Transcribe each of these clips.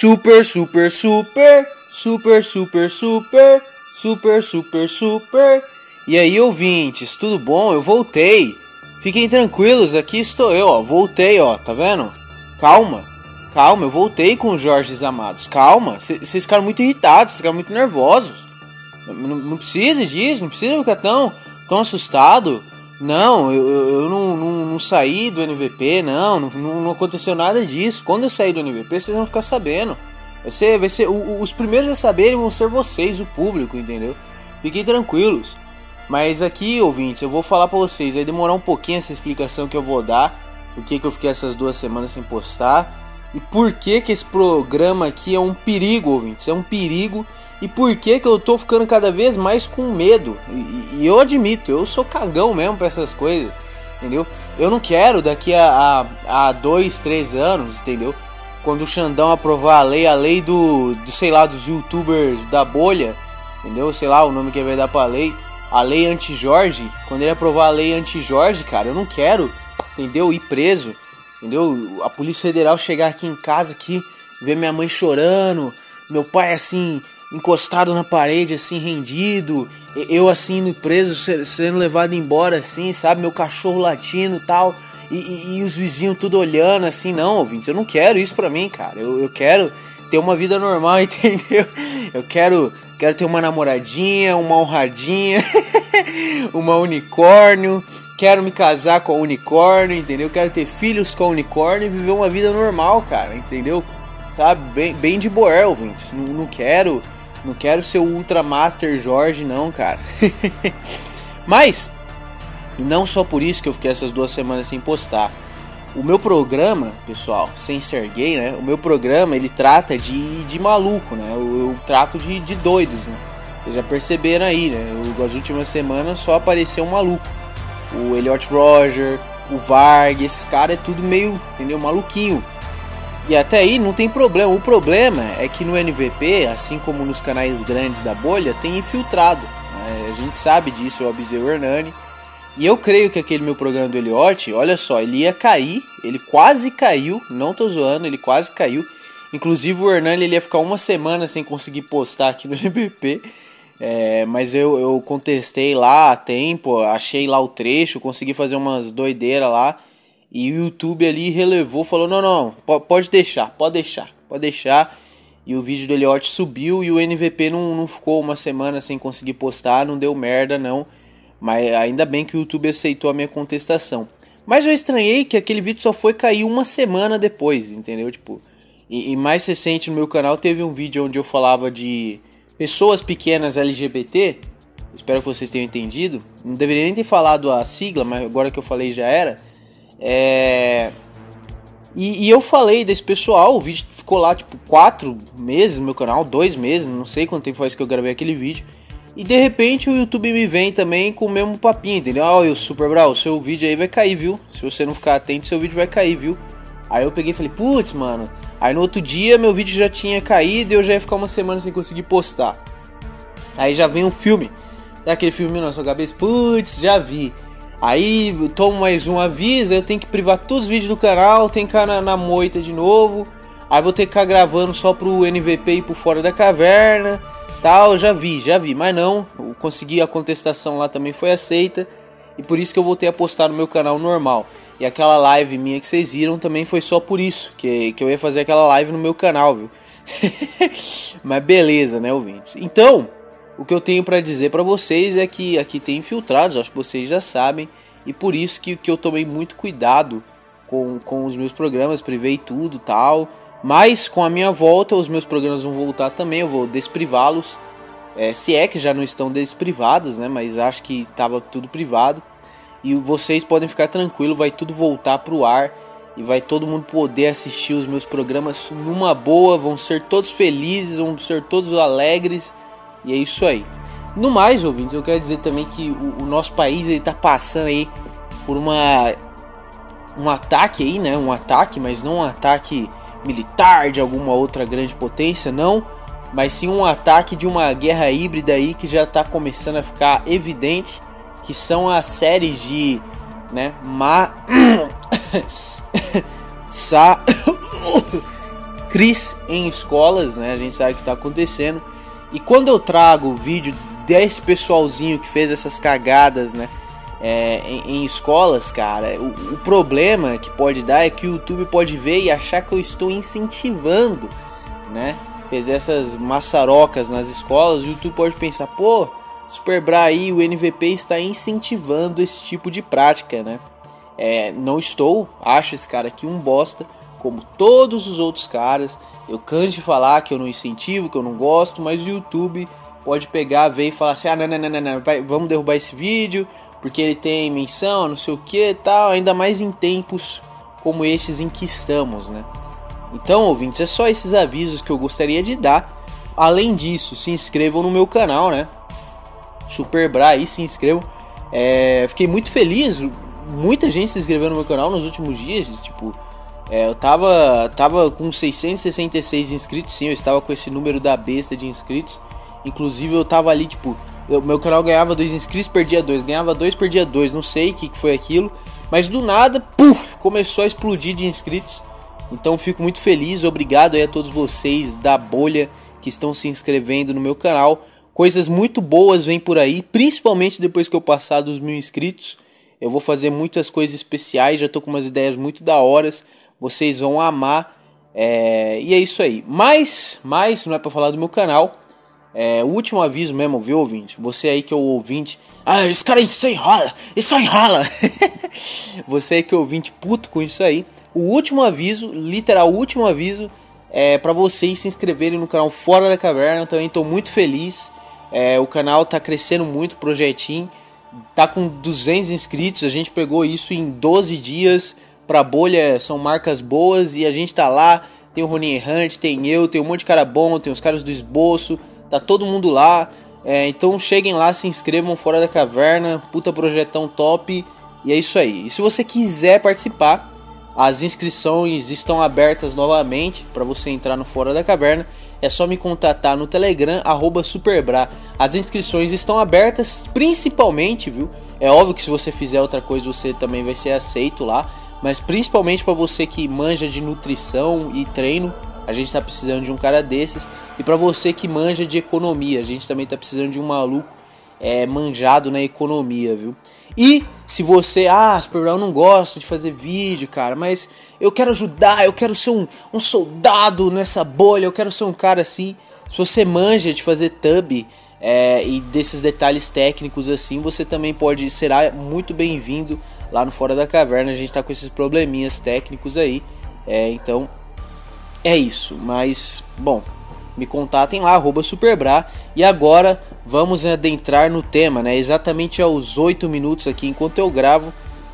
Super, super, super, super, super, super, super, super, super. E aí, ouvintes, tudo bom? Eu voltei. Fiquem tranquilos, aqui estou eu, ó. Voltei, ó, tá vendo? Calma, calma, eu voltei com os Jorge Amados. Calma, vocês ficaram muito irritados, vocês ficaram muito nervosos. Não, não, precisa disso, não precisa ficar tão, tão assustado. Não, eu, eu não, não, não, saí do NVP, não, não, não aconteceu nada disso. Quando eu sair do NVP, vocês vão ficar sabendo. Vai ser, vai ser, o, os primeiros a saberem vão ser vocês, o público, entendeu? Fiquem tranquilos. Mas aqui, ouvintes, eu vou falar para vocês, vai demorar um pouquinho essa explicação que eu vou dar, por que, que eu fiquei essas duas semanas sem postar e por que que esse programa aqui é um perigo, ouvintes, é um perigo e por que que eu tô ficando cada vez mais com medo? E, e eu admito, eu sou cagão mesmo pra essas coisas, entendeu? Eu não quero daqui a, a, a dois, três anos, entendeu? Quando o Xandão aprovar a lei, a lei do, do, sei lá, dos youtubers da bolha, entendeu? Sei lá o nome que vai dar pra lei, a lei anti-Jorge, quando ele aprovar a lei anti-Jorge, cara, eu não quero, entendeu? Ir preso, entendeu? A Polícia Federal chegar aqui em casa aqui, ver minha mãe chorando, meu pai assim encostado na parede, assim, rendido. Eu, assim, preso, sendo levado embora, assim, sabe? Meu cachorro latindo tal. E, e, e os vizinhos tudo olhando, assim, não, ouvintes. Eu não quero isso pra mim, cara. Eu, eu quero ter uma vida normal, entendeu? Eu quero, quero ter uma namoradinha, uma honradinha, uma unicórnio. Quero me casar com a unicórnio, entendeu? Quero ter filhos com a unicórnio e viver uma vida normal, cara, entendeu? Sabe? Bem, bem de boa, ouvintes. Não, não quero não quero ser o Ultra Master Jorge, não, cara. Mas, não só por isso que eu fiquei essas duas semanas sem postar. O meu programa, pessoal, sem ser gay, né? O meu programa ele trata de, de maluco, né? Eu, eu trato de, de doidos, né? Vocês já perceberam aí, né? Eu, as últimas semanas só apareceu um maluco. O Elliot Roger, o Varg, esses caras é tudo meio, entendeu? Maluquinho. E até aí não tem problema. O problema é que no NVP, assim como nos canais grandes da bolha, tem infiltrado. Né? A gente sabe disso, eu avisei o Hernani. E eu creio que aquele meu programa do Eliote, olha só, ele ia cair, ele quase caiu, não tô zoando, ele quase caiu. Inclusive o Hernani ele ia ficar uma semana sem conseguir postar aqui no NVP. É, mas eu, eu contestei lá a tempo, achei lá o trecho, consegui fazer umas doideiras lá. E o YouTube ali relevou, falou: não, não, pode deixar, pode deixar, pode deixar. E o vídeo do Elliot subiu e o NVP não, não ficou uma semana sem conseguir postar, não deu merda não. Mas ainda bem que o YouTube aceitou a minha contestação. Mas eu estranhei que aquele vídeo só foi cair uma semana depois, entendeu? Tipo, e, e mais recente no meu canal teve um vídeo onde eu falava de pessoas pequenas LGBT. Espero que vocês tenham entendido. Não deveria nem ter falado a sigla, mas agora que eu falei já era. É... E, e, eu falei desse pessoal, o vídeo ficou lá tipo quatro meses no meu canal, dois meses, não sei quanto tempo faz que eu gravei aquele vídeo. E de repente o YouTube me vem também com o mesmo papinho, entendeu? Ó, oh, Super Brawl, seu vídeo aí vai cair, viu? Se você não ficar atento, seu vídeo vai cair, viu? Aí eu peguei e falei, putz, mano. Aí no outro dia meu vídeo já tinha caído e eu já ia ficar uma semana sem conseguir postar. Aí já vem um filme. Sabe aquele filme na sua cabeça? Putz, já vi. Aí tomo mais um aviso, eu tenho que privar todos os vídeos do canal, tem que ficar na, na moita de novo. Aí vou ter que ficar gravando só pro NVP e por fora da caverna. Tal, já vi, já vi, mas não, eu consegui a contestação lá também foi aceita. E por isso que eu voltei a postar no meu canal normal. E aquela live minha que vocês viram também foi só por isso, que, que eu ia fazer aquela live no meu canal, viu? mas beleza, né, ouvintes? Então, o que eu tenho para dizer para vocês é que aqui tem infiltrados, acho que vocês já sabem, e por isso que, que eu tomei muito cuidado com, com os meus programas, privei tudo tal. Mas com a minha volta, os meus programas vão voltar também, eu vou desprivá-los. É, se é que já não estão desprivados, né? Mas acho que estava tudo privado. E vocês podem ficar tranquilos, vai tudo voltar pro ar e vai todo mundo poder assistir os meus programas numa boa, vão ser todos felizes, vão ser todos alegres e é isso aí. No mais, ouvintes, eu quero dizer também que o, o nosso país está passando aí por uma um ataque aí, né? Um ataque, mas não um ataque militar de alguma outra grande potência, não, mas sim um ataque de uma guerra híbrida aí que já está começando a ficar evidente, que são as séries de, né, ma sa Cris em escolas, né? A gente sabe que tá acontecendo. E quando eu trago o vídeo desse pessoalzinho que fez essas cagadas, né? É, em, em, escolas, cara, o, o, problema que pode dar é que o YouTube pode ver e achar que eu estou incentivando, né? Fazer essas maçarocas nas escolas, o YouTube pode pensar, pô, Superbra aí, o NVP está incentivando esse tipo de prática, né? É, não estou, acho esse cara aqui um bosta, como todos os outros caras. Eu canso de falar que eu não incentivo, que eu não gosto, mas o YouTube pode pegar, ver e falar assim: ah, não, não, não, não, não vamos derrubar esse vídeo, porque ele tem menção, não sei o que tal, ainda mais em tempos como esses em que estamos, né? Então, ouvintes, é só esses avisos que eu gostaria de dar. Além disso, se inscrevam no meu canal, né? Super Bra aí, se inscrevam. É, fiquei muito feliz, muita gente se inscreveu no meu canal nos últimos dias, tipo, é, eu tava, tava com 666 inscritos, sim, eu estava com esse número da besta de inscritos. Inclusive eu tava ali, tipo, eu, meu canal ganhava dois inscritos, perdia dois, ganhava dois, perdia dois, não sei o que, que foi aquilo. Mas do nada, puf, começou a explodir de inscritos. Então fico muito feliz, obrigado aí a todos vocês da bolha que estão se inscrevendo no meu canal. Coisas muito boas vêm por aí, principalmente depois que eu passar dos mil inscritos. Eu vou fazer muitas coisas especiais, já tô com umas ideias muito da horas. Vocês vão amar. É... E é isso aí. Mas, mas não é para falar do meu canal. É, o último aviso mesmo, viu, ouvinte? Você aí que é o ouvinte. Ah, esse cara isso enrola, isso enrola. Você aí que é ouvinte puto com isso aí. O último aviso, literal, o último aviso é para vocês se inscreverem no canal Fora da Caverna. Também estou muito feliz. É, o canal tá crescendo muito, projetinho. Tá com 200 inscritos. A gente pegou isso em 12 dias. Pra bolha são marcas boas e a gente tá lá. Tem o Ronin Hunt, tem eu, tem um monte de cara bom, tem os caras do esboço. Tá todo mundo lá. É, então cheguem lá, se inscrevam fora da caverna. Puta projetão top. E é isso aí. E se você quiser participar, as inscrições estão abertas novamente para você entrar no Fora da Caverna. É só me contatar no Telegram, Superbra. As inscrições estão abertas principalmente, viu? É óbvio que se você fizer outra coisa, você também vai ser aceito lá. Mas principalmente para você que manja de nutrição e treino, a gente está precisando de um cara desses. E para você que manja de economia, a gente também está precisando de um maluco é, manjado na economia, viu? E se você, ah, Super eu não gosto de fazer vídeo, cara, mas eu quero ajudar, eu quero ser um, um soldado nessa bolha, eu quero ser um cara assim. Se você manja de fazer tub é, e desses detalhes técnicos assim, você também pode será muito bem-vindo lá no Fora da Caverna. A gente tá com esses probleminhas técnicos aí, é, então é isso. Mas bom, me contatem lá, Superbra. E agora vamos adentrar no tema, né? Exatamente aos 8 minutos aqui, enquanto eu gravo.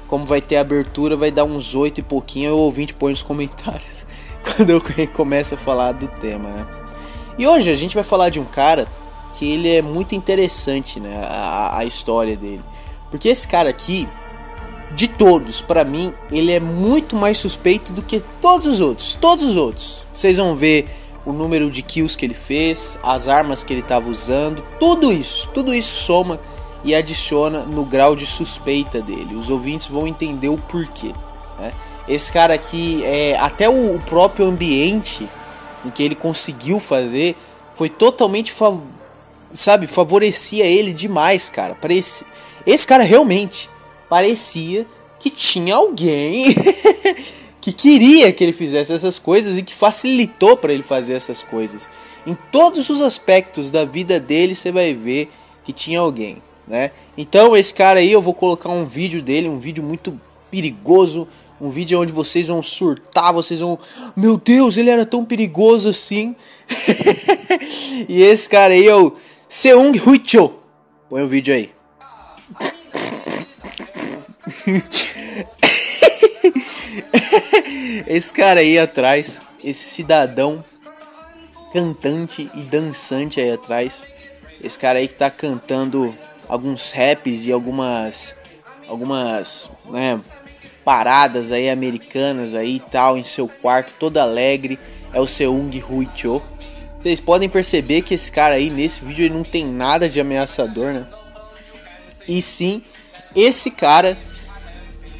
Como vai ter abertura, vai dar uns 8 e pouquinho. O ouvinte põe nos comentários quando eu começo a falar do tema, né? E hoje a gente vai falar de um cara que ele é muito interessante, né? A, a história dele. Porque esse cara aqui, de todos, para mim, ele é muito mais suspeito do que todos os outros. Todos os outros. Vocês vão ver o número de kills que ele fez, as armas que ele estava usando, tudo isso, tudo isso soma e adiciona no grau de suspeita dele. Os ouvintes vão entender o porquê. Né? Esse cara aqui, é, até o, próprio ambiente em que ele conseguiu fazer foi totalmente, sabe, favorecia ele demais, cara. Parece, esse cara realmente parecia que tinha alguém que queria que ele fizesse essas coisas e que facilitou para ele fazer essas coisas. Em todos os aspectos da vida dele você vai ver que tinha alguém, né? Então esse cara aí eu vou colocar um vídeo dele, um vídeo muito perigoso, um vídeo onde vocês vão surtar, vocês vão, meu Deus, ele era tão perigoso assim. e esse cara aí é Seung Huicho. Põe o vídeo aí. esse cara aí atrás, esse cidadão cantante e dançante aí atrás, esse cara aí que tá cantando alguns raps e algumas algumas, né, paradas aí americanas aí e tal em seu quarto, todo alegre, é o Seung Hui Cho. Vocês podem perceber que esse cara aí nesse vídeo ele não tem nada de ameaçador, né? E sim, esse cara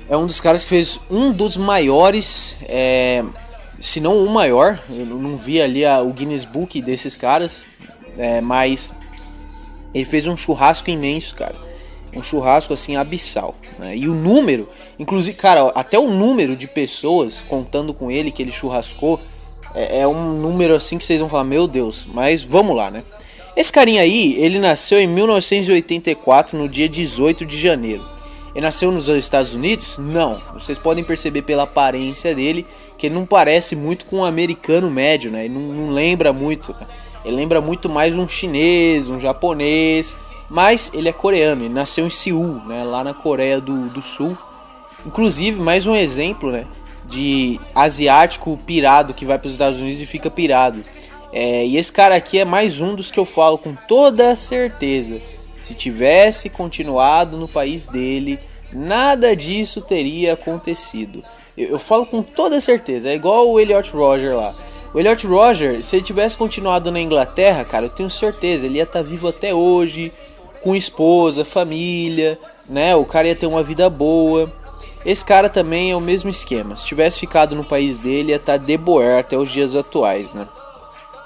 é um dos caras que fez um dos maiores é, se não o maior. Eu não vi ali a, o Guinness Book desses caras, é, mas ele fez um churrasco imenso, cara. Um churrasco assim abissal. Né? E o número, inclusive, cara, até o número de pessoas contando com ele que ele churrascou é, é um número assim que vocês vão falar, meu Deus. Mas vamos lá, né? Esse carinha aí, ele nasceu em 1984, no dia 18 de janeiro. Ele nasceu nos Estados Unidos? Não. Vocês podem perceber pela aparência dele que ele não parece muito com um americano médio, né? Ele não, não lembra muito. Né? Ele lembra muito mais um chinês, um japonês. Mas ele é coreano, ele nasceu em Seul, né? Lá na Coreia do, do Sul. Inclusive, mais um exemplo, né? De asiático pirado que vai para os Estados Unidos e fica pirado. É, e esse cara aqui é mais um dos que eu falo com toda certeza se tivesse continuado no país dele, nada disso teria acontecido. Eu, eu falo com toda certeza, é igual o Elliot Roger lá. O Elliot Roger, se ele tivesse continuado na Inglaterra, cara, eu tenho certeza, ele ia estar tá vivo até hoje, com esposa, família, né? O cara ia ter uma vida boa. Esse cara também é o mesmo esquema. Se tivesse ficado no país dele, ia estar tá de boer até os dias atuais, né?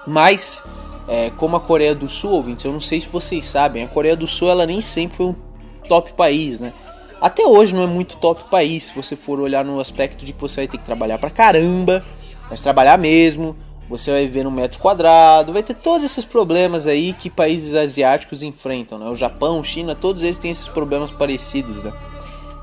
Mas é, como a Coreia do Sul, ouvintes, eu não sei se vocês sabem, a Coreia do Sul ela nem sempre foi um top país, né? Até hoje não é muito top país, se você for olhar no aspecto de que você vai ter que trabalhar pra caramba, mas trabalhar mesmo, você vai viver no metro quadrado, vai ter todos esses problemas aí que países asiáticos enfrentam, né? O Japão, China, todos eles têm esses problemas parecidos, né?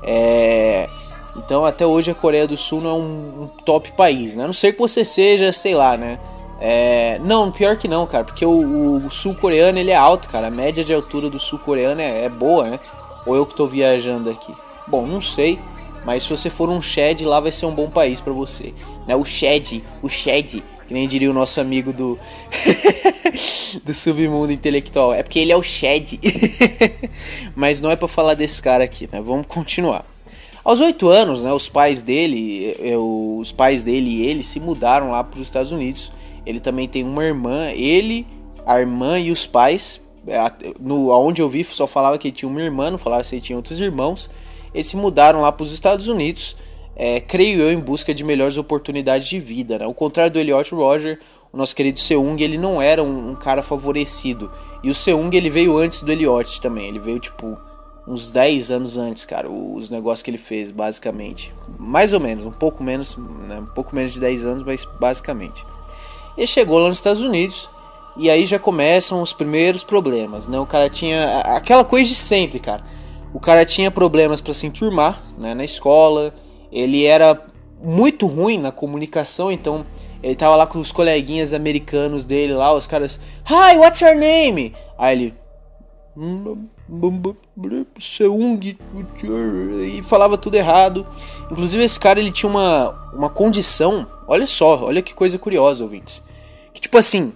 É... Então até hoje a Coreia do Sul não é um, um top país, né? A não ser que você seja, sei lá, né? É, não, pior que não, cara, porque o, o sul-coreano ele é alto, cara. A média de altura do sul-coreano é, é, boa, né? Ou eu que tô viajando aqui? Bom, não sei, mas se você for um Shed, lá vai ser um bom país para você. Né? O Shed, o Shed, que nem diria o nosso amigo do do submundo intelectual. É porque ele é o Shed. mas não é para falar desse cara aqui, né? Vamos continuar. Aos oito anos, né, os pais dele, eh, os pais dele e ele se mudaram lá para os Estados Unidos ele também tem uma irmã, ele, a irmã e os pais. É, no, onde eu vi só falava que ele tinha uma irmã, não falava se ele tinha outros irmãos. Eles se mudaram lá para os Estados Unidos, é, creio eu, em busca de melhores oportunidades de vida. Né? Ao contrário do Elliot Roger, o nosso querido Seung, ele não era um, um, cara favorecido. E o Seung, ele veio antes do Elliot também. Ele veio, tipo, uns 10 anos antes, cara, os negócios que ele fez, basicamente. Mais ou menos, um pouco menos, né? um pouco menos de 10 anos, mas basicamente. E chegou lá nos Estados Unidos e aí já começam os primeiros problemas, né? O cara tinha aquela coisa de sempre, cara. O cara tinha problemas para se enturmar, né, na escola. Ele era muito ruim na comunicação, então ele tava lá com os coleguinhas americanos dele lá, os caras, "Hi, what's your name?" Aí ele Seung e falava tudo errado. Inclusive esse cara ele tinha uma, uma condição, olha só, olha que coisa curiosa, ouvintes. Que tipo assim,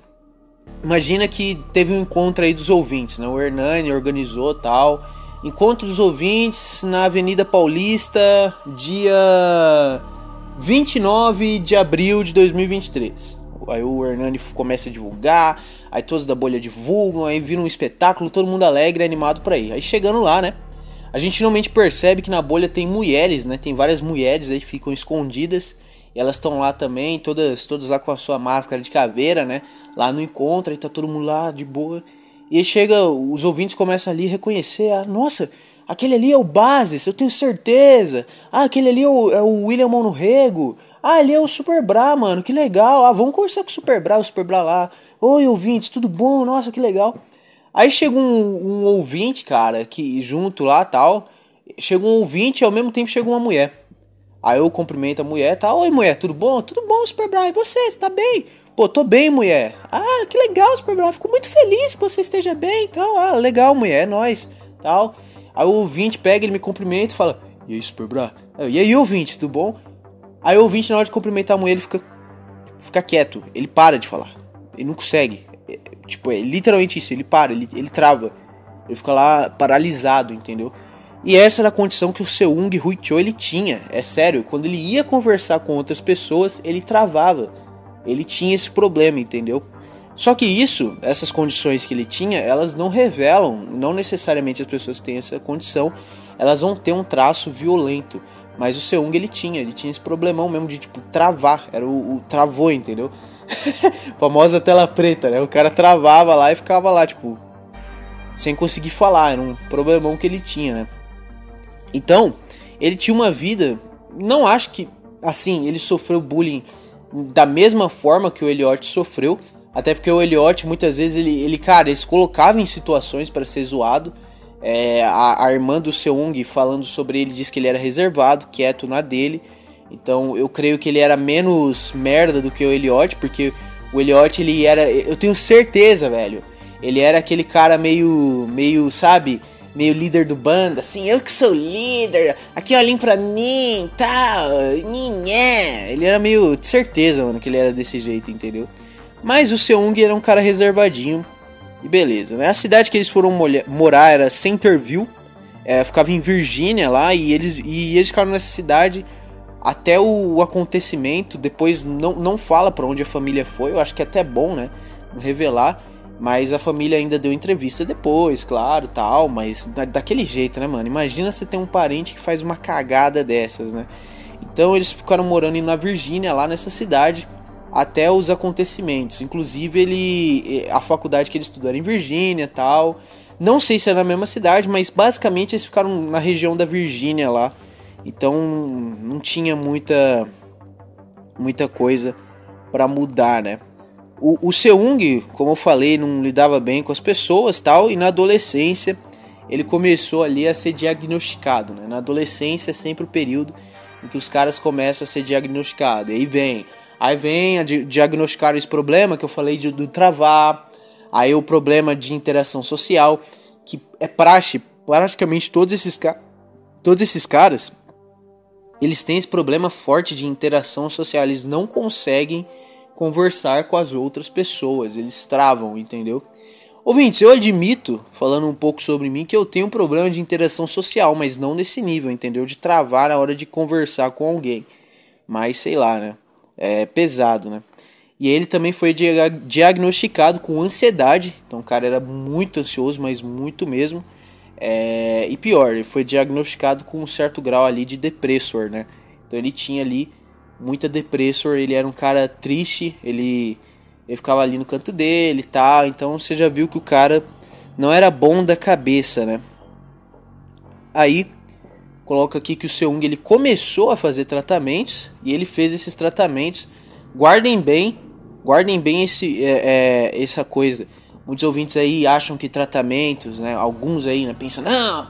imagina que teve um encontro aí dos ouvintes, né? O Hernani organizou tal. Encontro dos ouvintes na Avenida Paulista, dia 29 de abril de 2023. Aí o Hernani começa a divulgar, aí todos da bolha divulgam, aí vira um espetáculo, todo mundo alegre, animado para ir. Aí chegando lá, né? A gente finalmente percebe que na bolha tem mulheres, né? Tem várias mulheres aí que ficam escondidas. E elas estão lá também, todas, todas lá com a sua máscara de caveira, né? Lá no encontro, e tá todo mundo lá de boa. E aí chega, os ouvintes começam ali a reconhecer, ah, nossa, aquele ali é o Basis, eu tenho certeza. Ah, aquele ali é o, é o William Monorrego. Ah, ali é o Super Bra, mano, que legal. Ah, vamos conversar com o Super Bra, o Super Bra lá. Oi, ouvintes, tudo bom? Nossa, que legal. Aí chega um, um ouvinte, cara, que junto lá tal. Chega um ouvinte e ao mesmo tempo chega uma mulher. Aí eu cumprimento a mulher, tá? Oi, mulher, tudo bom? Tudo bom, Super Bra, e você? Você tá bem? Pô, tô bem, mulher. Ah, que legal, Super Bra, fico muito feliz que você esteja bem e tal. Ah, legal, mulher, é nóis, tal. Aí o ouvinte pega, ele me cumprimenta e fala, e aí, Super Bra? E aí, ouvinte, tudo bom? Aí o ouvinte, na hora de cumprimentar a mulher, ele fica, fica quieto. Ele para de falar. Ele não consegue. É, tipo, é literalmente isso. Ele para, ele, ele trava. Ele fica lá paralisado, entendeu? E essa era a condição que o Seung Cho ele tinha. É sério, quando ele ia conversar com outras pessoas, ele travava. Ele tinha esse problema, entendeu? Só que isso, essas condições que ele tinha, elas não revelam, não necessariamente as pessoas que têm essa condição, elas vão ter um traço violento. Mas o Seung ele tinha, ele tinha esse problemão mesmo de tipo travar, era o, o travou, entendeu? Famosa tela preta, né? O cara travava lá e ficava lá, tipo, sem conseguir falar, era um problemão que ele tinha, né? Então, ele tinha uma vida, não acho que assim, ele sofreu bullying da mesma forma que o Elliot sofreu, até porque o Elliot muitas vezes ele, ele cara, ele se colocava em situações para ser zoado. É, a, a, irmã do Seung falando sobre ele diz que ele era reservado, quieto na dele. Então eu creio que ele era menos merda do que o Elliot, porque o Elliot ele era, eu tenho certeza, velho. Ele era aquele cara meio meio, sabe, meio líder do bando, assim, eu que sou líder, aqui olhem pra mim, tal, ninhé. Ele era meio, de certeza, mano, que ele era desse jeito, entendeu? Mas o Seung era um cara reservadinho, e beleza, né? A cidade que eles foram morar era Centerville, é, ficava em Virgínia lá, e eles, e eles ficaram nessa cidade até o, acontecimento, depois não, não fala para onde a família foi, eu acho que é até bom, né? Revelar, mas a família ainda deu entrevista depois, claro, tal, mas da, daquele jeito, né, mano? Imagina você ter um parente que faz uma cagada dessas, né? Então eles ficaram morando na Virgínia, lá nessa cidade, até os acontecimentos. Inclusive ele a faculdade que ele estudou era em Virgínia, tal. Não sei se é na mesma cidade, mas basicamente eles ficaram na região da Virgínia lá. Então não tinha muita muita coisa para mudar, né? O, o Seung, como eu falei, não lidava bem com as pessoas tal, e na adolescência ele começou ali a ser diagnosticado. Né? Na adolescência é sempre o período em que os caras começam a ser diagnosticados. E aí vem, aí vem a diagnosticar esse problema que eu falei de, do travar, aí o problema de interação social, que é praxe, praticamente todos esses, todos esses caras, eles têm esse problema forte de interação social, eles não conseguem conversar com as outras pessoas, eles travam, entendeu? Ouvintes, eu admito, falando um pouco sobre mim, que eu tenho um problema de interação social, mas não nesse nível, entendeu? De travar na hora de conversar com alguém. Mas sei lá, né? É pesado, né? E ele também foi diagnosticado com ansiedade. Então o cara era muito ansioso, mas muito mesmo. É... E pior, ele foi diagnosticado com um certo grau ali de depressor, né? Então ele tinha ali muita depressor, ele era um cara triste, ele, ele ficava ali no canto dele e tal, então você já viu que o cara não era bom da cabeça, né? Aí coloca aqui que o Seung ele começou a fazer tratamentos e ele fez esses tratamentos. Guardem bem, guardem bem esse, é, é, essa coisa. Muitos ouvintes aí acham que tratamentos, né? Alguns aí, né? Pensam, não,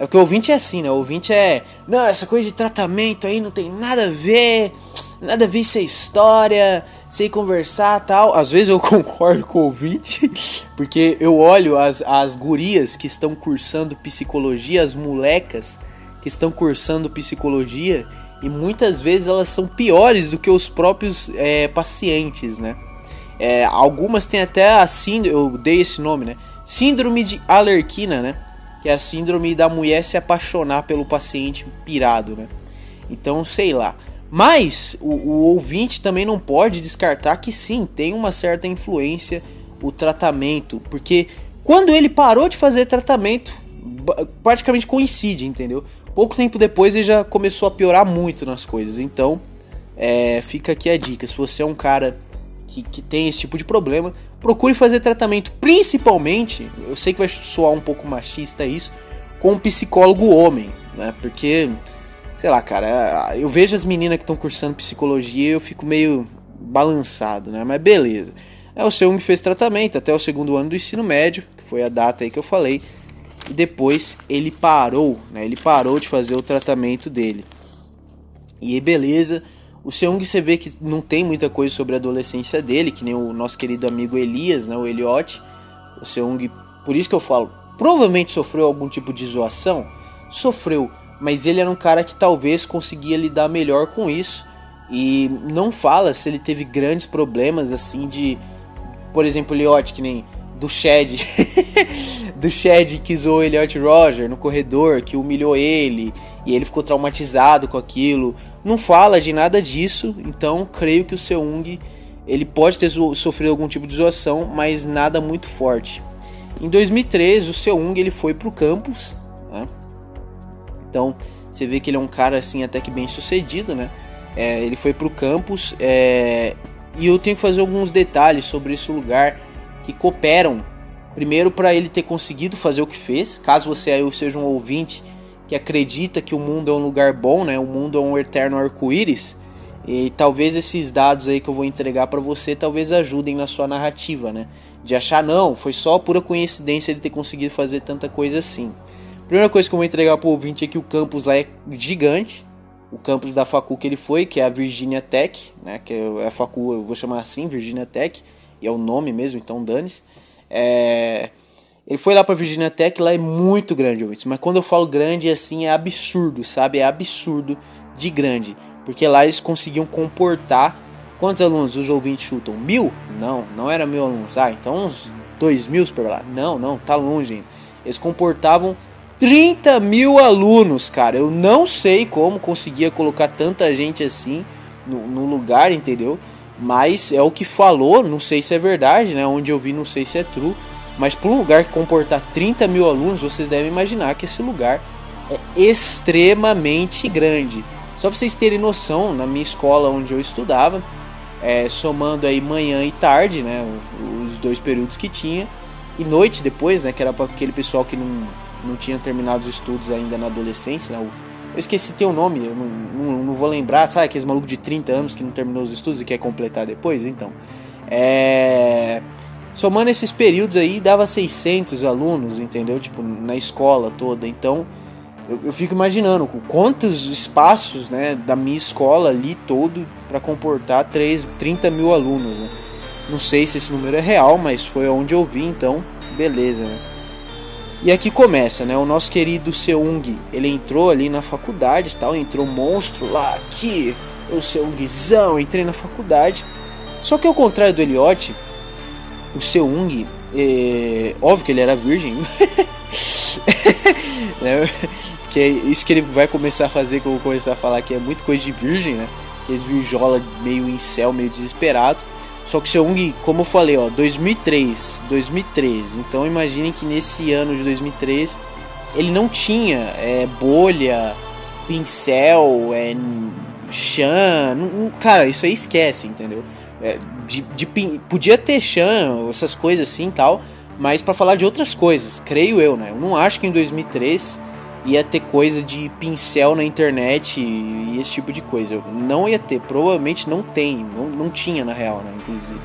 é que o ouvinte é assim, né? O ouvinte é. Não, essa coisa de tratamento aí não tem nada a ver. Nada a ver sem história, sem conversar tal. Às vezes eu concordo com o ouvinte, porque eu olho as, as gurias que estão cursando psicologia, as molecas que estão cursando psicologia, e muitas vezes elas são piores do que os próprios é, pacientes, né? É, algumas têm até a síndrome, eu dei esse nome, né? Síndrome de Alerquina, né? que é a síndrome da mulher se apaixonar pelo paciente pirado, né? Então, sei lá. Mas o, o ouvinte também não pode descartar que sim, tem uma certa influência o tratamento, porque quando ele parou de fazer tratamento, praticamente coincide, entendeu? Pouco tempo depois ele já começou a piorar muito nas coisas. Então, é, fica aqui a dica: se você é um cara que, que tem esse tipo de problema, procure fazer tratamento, principalmente, eu sei que vai soar um pouco machista isso, com um psicólogo homem, né? Porque, sei lá, cara, eu vejo as meninas que estão cursando psicologia e eu fico meio balançado, né? Mas beleza. É, o Seung fez tratamento até o segundo ano do ensino médio, que foi a data aí que eu falei, e depois ele parou, né? Ele parou de fazer o tratamento dele. E beleza, o Seung você vê que não tem muita coisa sobre a adolescência dele, que nem o nosso querido amigo Elias, né, o Eliot. O Seung, por isso que eu falo, provavelmente sofreu algum tipo de zoação, sofreu, mas ele era um cara que talvez conseguia lidar melhor com isso e não fala se ele teve grandes problemas assim de, por exemplo, o Eliot, que nem do Shed, do Shed que zoou Elliot Roger no corredor, que humilhou ele e ele ficou traumatizado com aquilo. Não fala de nada disso, então creio que o Seung ele pode ter sofrido algum tipo de zoação, mas nada muito forte. Em 2013, o Seung ele foi pro campus, né? então você vê que ele é um cara assim até que bem sucedido, né? É, ele foi pro campus é, e eu tenho que fazer alguns detalhes sobre esse lugar que cooperam. Primeiro, para ele ter conseguido fazer o que fez. Caso você aí seja um ouvinte que acredita que o mundo é um lugar bom, né? O mundo é um eterno arco-íris. E talvez esses dados aí que eu vou entregar para você talvez ajudem na sua narrativa, né? De achar não, foi só pura coincidência ele ter conseguido fazer tanta coisa assim. Primeira coisa que eu vou entregar pro ouvinte é que o campus lá é gigante, o campus da facu que ele foi, que é a Virginia Tech, né, que é a facu, eu vou chamar assim, Virginia Tech, e é o nome mesmo, então dane-se. É... Ele foi lá pra Virginia Tech, lá é muito grande, mas quando eu falo grande, assim, é absurdo, sabe? É absurdo de grande, porque lá eles conseguiam comportar... Quantos alunos os ouvintes chutam? Mil? Não, não era mil alunos. Ah, então uns dois mil por lá. Não, não, tá longe ainda. Eles comportavam 30 mil alunos, cara. Eu não sei como conseguia colocar tanta gente assim no, no, lugar, entendeu? Mas é o que falou, não sei se é verdade, né? Onde eu vi, não sei se é true. Mas para um lugar que comportar 30 mil alunos, vocês devem imaginar que esse lugar é extremamente grande. Só para vocês terem noção, na minha escola onde eu estudava, é, somando aí manhã e tarde, né? Os dois períodos que tinha, e noite depois, né? Que era para aquele pessoal que não não tinha terminado os estudos ainda na adolescência, né? Eu esqueci teu nome, eu não, não, não, vou lembrar, sabe? Aqueles malucos de 30 anos que não terminou os estudos e quer completar depois? Então, é... Somando esses períodos aí, dava 600 alunos, entendeu? Tipo, na escola toda. Então, eu, eu fico imaginando quantos espaços, né, da minha escola ali todo para comportar 3, 30 mil alunos, né? Não sei se esse número é real, mas foi onde eu vi, então, beleza, né? E aqui começa, né? O nosso querido Seung, ele entrou ali na faculdade, tal, entrou monstro lá aqui, o Seungzão, entrei na faculdade. Só que ao contrário do Elliot, o Seung, é... óbvio que ele era virgem, né? Porque é isso que ele vai começar a fazer, que eu vou começar a falar que é muito coisa de virgem, né? Aqueles virjola meio em céu, meio desesperado. Só que Seung, como eu falei, ó, 2003, 2003. Então imaginem que nesse ano de 2003 ele não tinha é, bolha, pincel, é, chan, cara, isso aí esquece, entendeu? É, de, de, podia ter chan, essas coisas assim, tal, mas para falar de outras coisas, creio eu, né? Eu não acho que em 2003 ia ter coisa de pincel na internet e esse tipo de coisa. Não ia ter, provavelmente não tem, não, não tinha na real, né? Inclusive.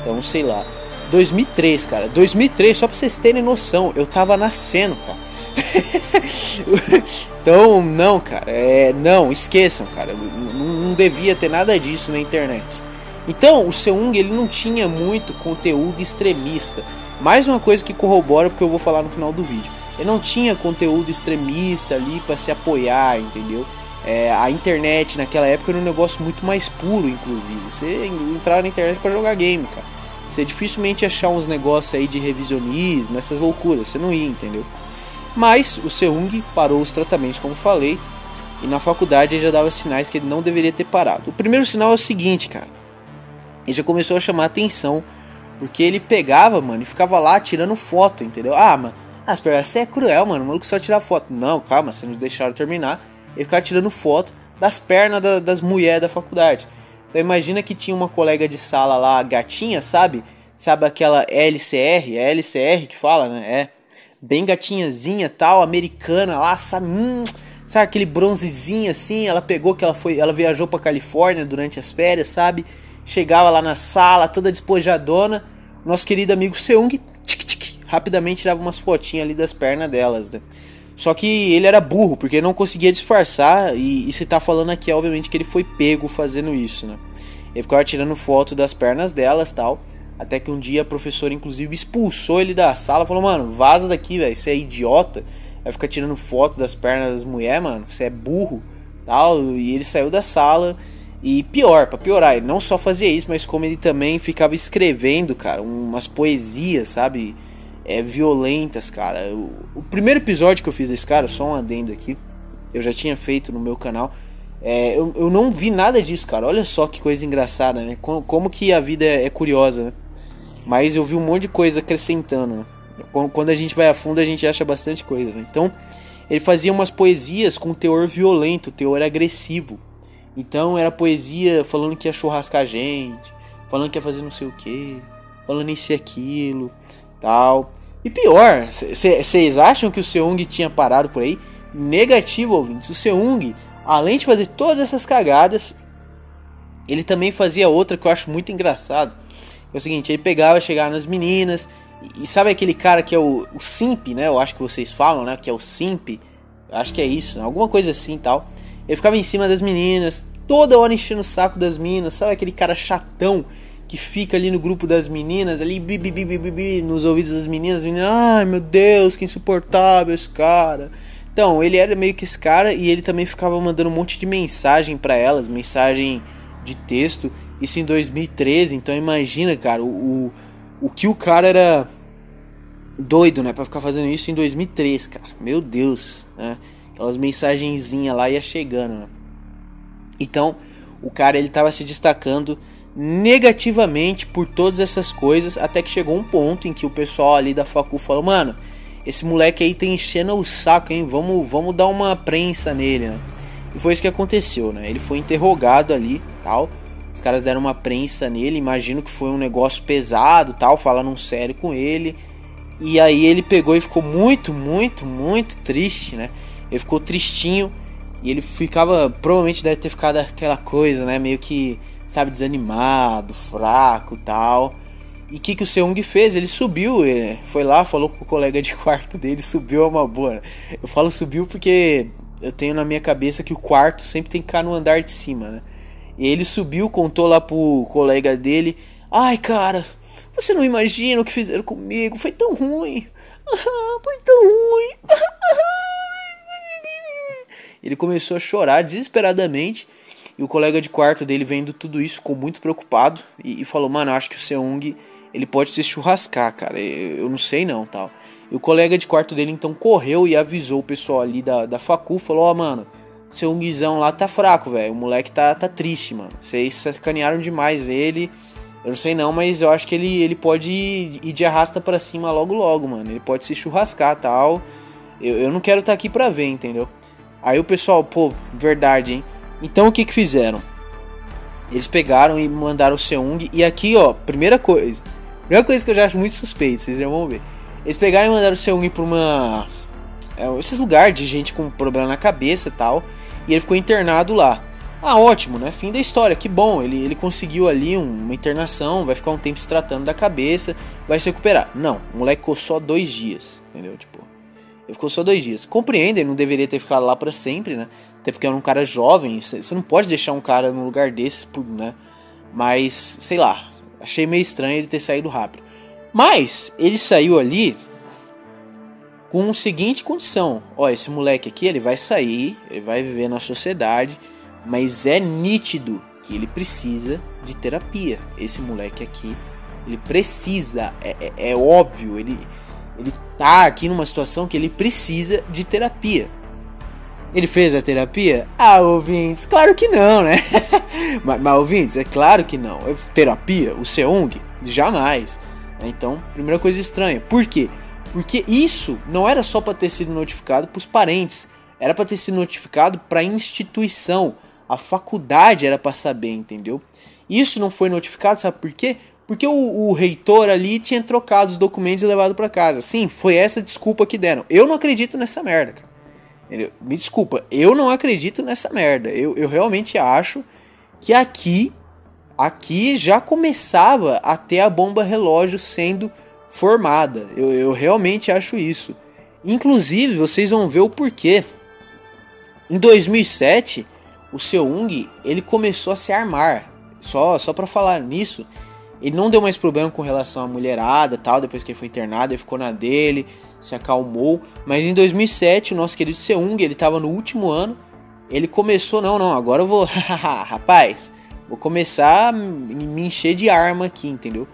Então, sei lá. 2003, cara. 2003, só pra vocês terem noção, eu tava nascendo, cara. então, não, cara. É, não, esqueçam, cara. Não, não devia ter nada disso na internet. Então, o Seung ele não tinha muito conteúdo extremista. Mais uma coisa que corrobora porque eu vou falar no final do vídeo. Ele não tinha conteúdo extremista ali para se apoiar, entendeu? É, a internet naquela época era um negócio muito mais puro, inclusive. Você entrava na internet para jogar game, cara. Você dificilmente achar uns negócios aí de revisionismo, essas loucuras. Você não ia, entendeu? Mas o Seung parou os tratamentos, como falei, e na faculdade ele já dava sinais que ele não deveria ter parado. O primeiro sinal é o seguinte, cara. Ele já começou a chamar atenção, porque ele pegava, mano, e ficava lá tirando foto, entendeu? Ah, mano ah, Asper, você é cruel, mano. O maluco só tirar foto. Não, calma, vocês nos deixaram terminar. Ele ficava tirando foto das pernas da, das mulheres da faculdade. Então imagina que tinha uma colega de sala lá, gatinha, sabe? Sabe aquela LCR? É LCR que fala, né? É. Bem gatinhazinha tal, americana lá, sabe? Hum, sabe aquele bronzezinho assim? Ela pegou que ela foi. Ela viajou pra Califórnia durante as férias, sabe? Chegava lá na sala, toda despojadona. Nosso querido amigo Seung rapidamente tirava umas fotinhas ali das pernas delas, né? Só que ele era burro, porque não conseguia disfarçar, e, e se tá falando aqui, obviamente, que ele foi pego fazendo isso, né? Ele ficava tirando foto das pernas delas tal. Até que um dia a professora, inclusive, expulsou ele da sala. Falou, mano, vaza daqui, velho. Você é idiota. Vai ficar tirando foto das pernas das mulheres, mano. Você é burro. Tal. E ele saiu da sala. E pior, para piorar, ele não só fazia isso, mas como ele também ficava escrevendo, cara, umas poesias, sabe? É, violentas, cara. O, o, primeiro episódio que eu fiz desse cara, só um adendo aqui, eu já tinha feito no meu canal. É, eu, eu não vi nada disso, cara. Olha só que coisa engraçada, né? Como, como que a vida é, é, curiosa, né? Mas eu vi um monte de coisa acrescentando, né? Quando a gente vai a fundo, a gente acha bastante coisa, né? Então, ele fazia umas poesias com teor violento, teor agressivo. Então, era poesia falando que ia churrascar a gente, falando que ia fazer não sei o que, falando isso e aquilo, tal. E pior, vocês acham que o Seung tinha parado por aí? Negativo, ouvintes. O Seung além de fazer todas essas cagadas, ele também fazia outra que eu acho muito engraçado. É o seguinte, ele pegava, chegava nas meninas, e, sabe aquele cara que é o, o simp, né? Eu acho que vocês falam, né? Que é o simp. Eu acho que é isso, né? alguma coisa assim tal. Ele ficava em cima das meninas, toda hora enchendo o saco das meninas, sabe aquele cara chatão que fica ali no grupo das meninas, ali bi, bi, bi, nos ouvidos das meninas, as meninas, ai meu Deus, que insuportável esse cara. Então, ele era meio que esse cara e ele também ficava mandando um monte de mensagem para elas, mensagem de texto. Isso em 2013, então imagina, cara, o, o, o que o cara era doido, né, para ficar fazendo isso em 2003, cara. Meu Deus, né? Aquelas mensagenzinhas lá ia chegando, né? Então, o cara ele tava se destacando negativamente por todas essas coisas, até que chegou um ponto em que o pessoal ali da facu falou: "Mano, esse moleque aí tá enchendo o saco, hein? Vamos, vamos dar uma prensa nele, né? E foi isso que aconteceu, né? Ele foi interrogado ali, tal. Os caras deram uma prensa nele, imagino que foi um negócio pesado, tal, falando sério com ele. E aí ele pegou e ficou muito, muito, muito triste, né? Ele ficou tristinho e ele ficava, provavelmente deve ter ficado aquela coisa, né? Meio que, sabe, desanimado, fraco, tal. E o que, que o Seung fez? Ele subiu, é, foi lá, falou com o colega de quarto dele, subiu a uma boa. Eu falo subiu porque eu tenho na minha cabeça que o quarto sempre tem que ficar no andar de cima, né? E ele subiu, contou lá pro colega dele: Ai, cara, você não imagina o que fizeram comigo, foi tão ruim. foi tão ruim. ele começou a chorar desesperadamente. E o colega de quarto dele, vendo tudo isso, ficou muito preocupado e, e falou: Mano, acho que o Seung ele pode se churrascar, cara. Eu não sei não, tal. E o colega de quarto dele então correu e avisou o pessoal ali da, da facu, falou, ó, oh, mano, seu guizão lá tá fraco, velho. O moleque tá, tá triste, mano. Vocês sacanearam demais ele. Eu não sei não, mas eu acho que ele, ele pode ir, ir de arrasta para cima logo logo, mano. Ele pode se churrascar tal. Eu, eu não quero estar tá aqui pra ver, entendeu? Aí o pessoal, pô, verdade, hein? Então o que que fizeram? Eles pegaram e mandaram o Seung. E aqui, ó, primeira coisa. Primeira coisa que eu já acho muito suspeito, vocês já vão ver. Eles pegaram e mandaram o Seung pra uma. É, esses lugares de gente com problema na cabeça e tal. E ele ficou internado lá. Ah, ótimo, né? Fim da história, que bom. Ele, ele conseguiu ali uma internação, vai ficar um tempo se tratando da cabeça, vai se recuperar. Não, o moleque ficou só dois dias, entendeu? Tipo, ele ficou só dois dias. Compreende, ele não deveria ter ficado lá para sempre, né? Até porque era um cara jovem, você não pode deixar um cara num lugar desses, né? Mas, sei lá, Achei meio estranho ele ter saído rápido. Mas ele saiu ali com a seguinte condição: ó, esse moleque aqui ele vai sair, ele vai viver na sociedade, mas é nítido que ele precisa de terapia. Esse moleque aqui, ele precisa, é, é, é óbvio, ele ele tá aqui numa situação que ele precisa de terapia. Ele fez a terapia? Ah, ouvintes, claro que não, né? mas, mas, ouvintes, é claro que não. Terapia, o Seung, jamais. Então, primeira coisa estranha. Por quê? Porque isso não era só para ter sido notificado para os parentes, era para ter sido notificado para a instituição. A faculdade era para saber, entendeu? Isso não foi notificado, sabe por quê? Porque o, o reitor ali tinha trocado os documentos e levado para casa. Sim, foi essa desculpa que deram. Eu não acredito nessa merda, cara. Me desculpa, eu não acredito nessa merda. Eu, eu realmente acho que aqui, aqui já começava a ter a bomba relógio sendo formada. Eu, eu realmente acho isso. Inclusive, vocês vão ver o porquê. Em 2007, o Seung ele começou a se armar. Só, só para falar nisso, ele não deu mais problema com relação à mulherada tal, depois que ele foi internado, ele ficou na dele, se acalmou. Mas em 2007, o nosso querido Seung, ele tava no último ano, ele começou, não, não, agora eu vou, rapaz, vou começar a me encher de arma aqui, entendeu?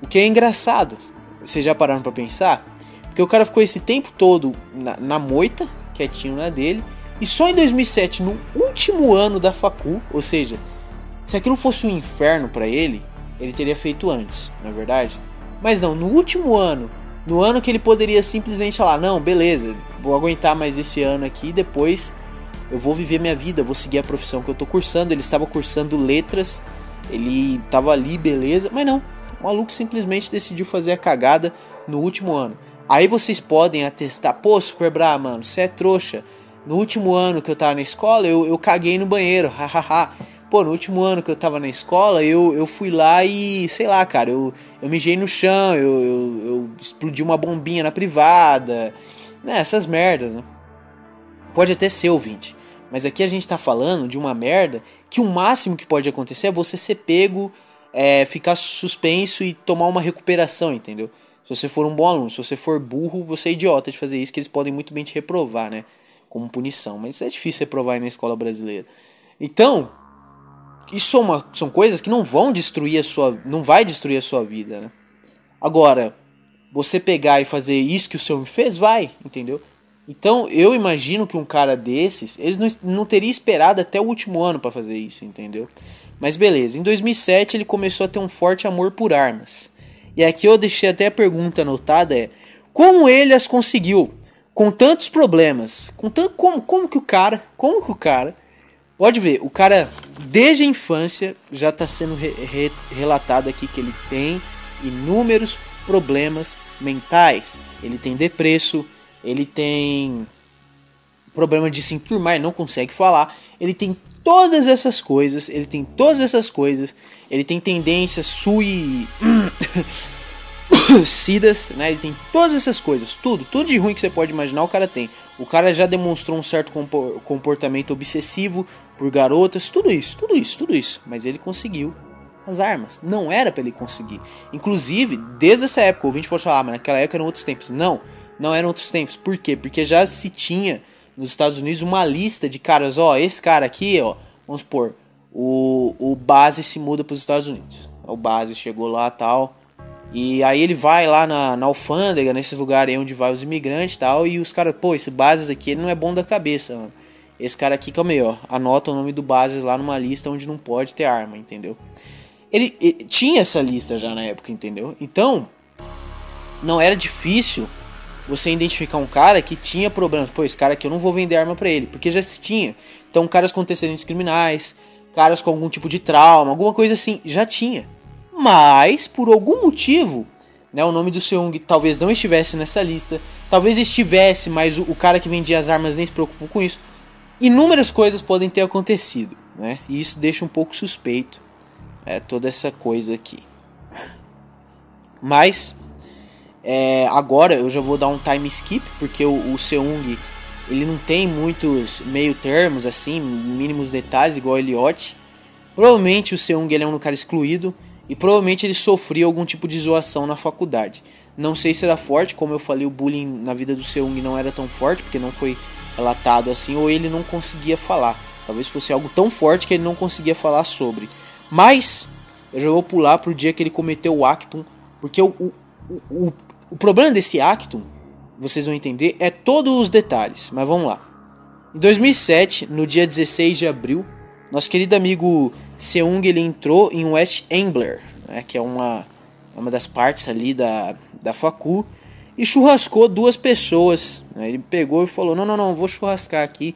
O que é engraçado, vocês já pararam para pensar? Porque o cara ficou esse tempo todo na, na moita, quietinho na dele, E só em 2007, no último ano da facul, ou seja, se aquilo fosse um inferno para ele, ele teria feito antes, não é verdade? Mas não, no último ano, no ano que ele poderia simplesmente falar: "Não, beleza, vou aguentar mais esse ano aqui, depois eu vou viver minha vida, vou seguir a profissão que eu tô cursando". Ele estava cursando letras, ele tava ali, beleza, mas não. O maluco simplesmente decidiu fazer a cagada no último ano. Aí vocês podem atestar, pô, Super Bra, mano, você é trouxa. No último ano que eu tava na escola, eu, eu caguei no banheiro, hahaha. Pô, no último ano que eu tava na escola, eu, eu fui lá e, sei lá, cara, eu, eu mijei no chão, eu, eu, eu explodi uma bombinha na privada, né, essas merdas, né. Pode até ser, ouvinte, mas aqui a gente tá falando de uma merda que o máximo que pode acontecer é você ser pego, é, ficar suspenso e tomar uma recuperação, entendeu? Se você for um bom aluno, se você for burro, você é idiota de fazer isso, que eles podem muito bem te reprovar, né? Como punição. Mas é difícil reprovar na escola brasileira. Então, isso é uma, são coisas que não vão destruir a sua. não vai destruir a sua vida, né? Agora, você pegar e fazer isso que o senhor fez, vai, entendeu? Então, eu imagino que um cara desses, eles não, não teria esperado até o último ano para fazer isso, entendeu? Mas beleza, em 2007 ele começou a ter um forte amor por armas. E aqui eu deixei até a pergunta anotada é: como ele as conseguiu? Com tantos problemas, com tanto como como que o cara, como que o cara Pode ver, o cara desde a infância já está sendo re, re, relatado aqui que ele tem inúmeros problemas mentais. Ele tem depresso, ele tem problema de se enturmar e não consegue falar. Ele tem todas essas coisas, ele tem todas essas coisas, ele tem tendências sui Cidas, né? Ele tem todas essas coisas, tudo, tudo de ruim que você pode imaginar, o cara tem. O cara já demonstrou um certo comportamento obsessivo por garotas, tudo isso, tudo isso, tudo isso. Mas ele conseguiu as armas. Não era para ele conseguir. Inclusive, desde essa época, o ouvinte pode falar, ah, mas naquela época eram outros tempos. Não, não eram outros tempos. Por quê? Porque já se tinha nos Estados Unidos uma lista de caras, ó, esse cara aqui, ó, vamos supor, o, o base se muda para os Estados Unidos. O base chegou lá tal. E aí ele vai lá na, na alfândega, nesses lugares onde vai os imigrantes e tal, e os caras, pô, esse Bases aqui ele não é bom da cabeça, mano. Esse cara aqui, calma aí, ó, anota o nome do Bases lá numa lista onde não pode ter arma, entendeu? Ele, ele tinha essa lista já na época, entendeu? Então, não era difícil você identificar um cara que tinha problemas. Pô, esse cara aqui eu não vou vender arma para ele, porque já se tinha. Então, caras com antecedentes criminais, caras com algum tipo de trauma, alguma coisa assim, já tinha. Mas, por algum motivo, né, o nome do Seung talvez não estivesse nessa lista, talvez estivesse, mas o, o cara que vendia as armas nem se preocupou com isso. Inúmeras coisas podem ter acontecido, né? E isso deixa um pouco suspeito é, toda essa coisa aqui. Mas é, agora eu já vou dar um time skip, porque o, o Seung ele não tem muitos meio termos assim, mínimos detalhes, igual o Elliot. Provavelmente o Seung ele é um cara excluído e provavelmente ele sofria algum tipo de zoação na faculdade. Não sei se era forte, como eu falei, o bullying na vida do Seung não era tão forte, porque não foi relatado assim, ou ele não conseguia falar. Talvez fosse algo tão forte que ele não conseguia falar sobre. Mas eu já vou pular pro dia que ele cometeu o actum, porque o, o, o, o problema desse Acton, vocês vão entender, é todos os detalhes, mas vamos lá. Em 2007, no dia 16 de abril, nosso querido amigo Seung ele entrou em West Ambler, né, que é uma, uma das partes ali da, da facu, e churrascou duas pessoas. Né, ele pegou e falou: Não, não, não, vou churrascar aqui.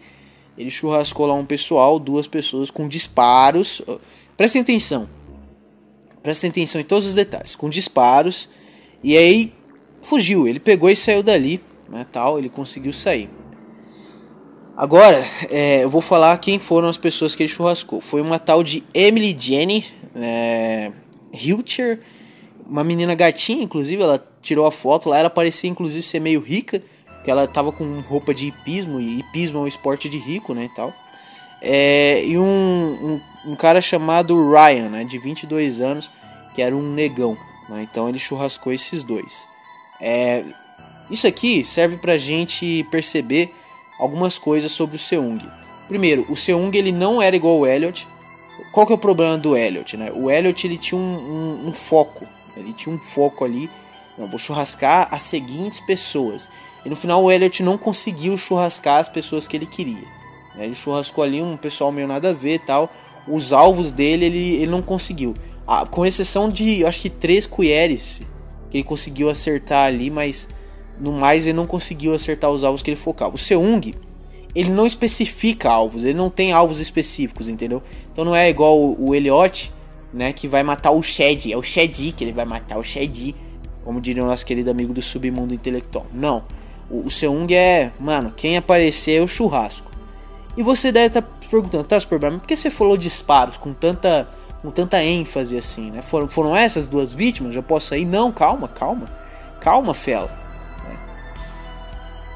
Ele churrascou lá um pessoal, duas pessoas com disparos. Prestem atenção. Prestem atenção em todos os detalhes. Com disparos. E aí fugiu. Ele pegou e saiu dali, né, tal, ele conseguiu sair. Agora, é, eu vou falar quem foram as pessoas que ele churrascou. Foi uma tal de Emily Jenny é, Hilcher, uma menina gatinha, inclusive, ela tirou a foto lá, ela parecia inclusive ser meio rica, que ela tava com roupa de hipismo, e hipismo é um esporte de rico, né, e tal. É, e um, um, um, cara chamado Ryan, né, de 22 anos, que era um negão, né, então ele churrascou esses dois. É, isso aqui serve pra gente perceber algumas coisas sobre o Seung. Primeiro, o Seung ele não era igual ao Elliot. Qual que é o problema do Elliot? Né? O Elliot ele tinha um, um, um foco, ele tinha um foco ali. Não, vou churrascar as seguintes pessoas. E no final o Elliot não conseguiu churrascar as pessoas que ele queria. Né? Ele churrascou ali um pessoal meio nada a ver tal. Os alvos dele ele, ele não conseguiu. Ah, com exceção de, acho que três colheres que ele conseguiu acertar ali, mas no mais ele não conseguiu acertar os alvos que ele focava. O Seung, ele não especifica alvos, ele não tem alvos específicos, entendeu? Então não é igual o, o Elliot, né, que vai matar o Shed, é o Shed que ele vai matar o Shed, como diria o nosso querido amigo do submundo intelectual. Não. O, o Seung é, mano, quem aparecer é o churrasco. E você deve estar tá perguntando, tá, Superman, por que você falou disparos com tanta, com tanta ênfase assim, né? Foram, foram essas duas vítimas? Já posso sair? Não, calma, calma. Calma, Fela.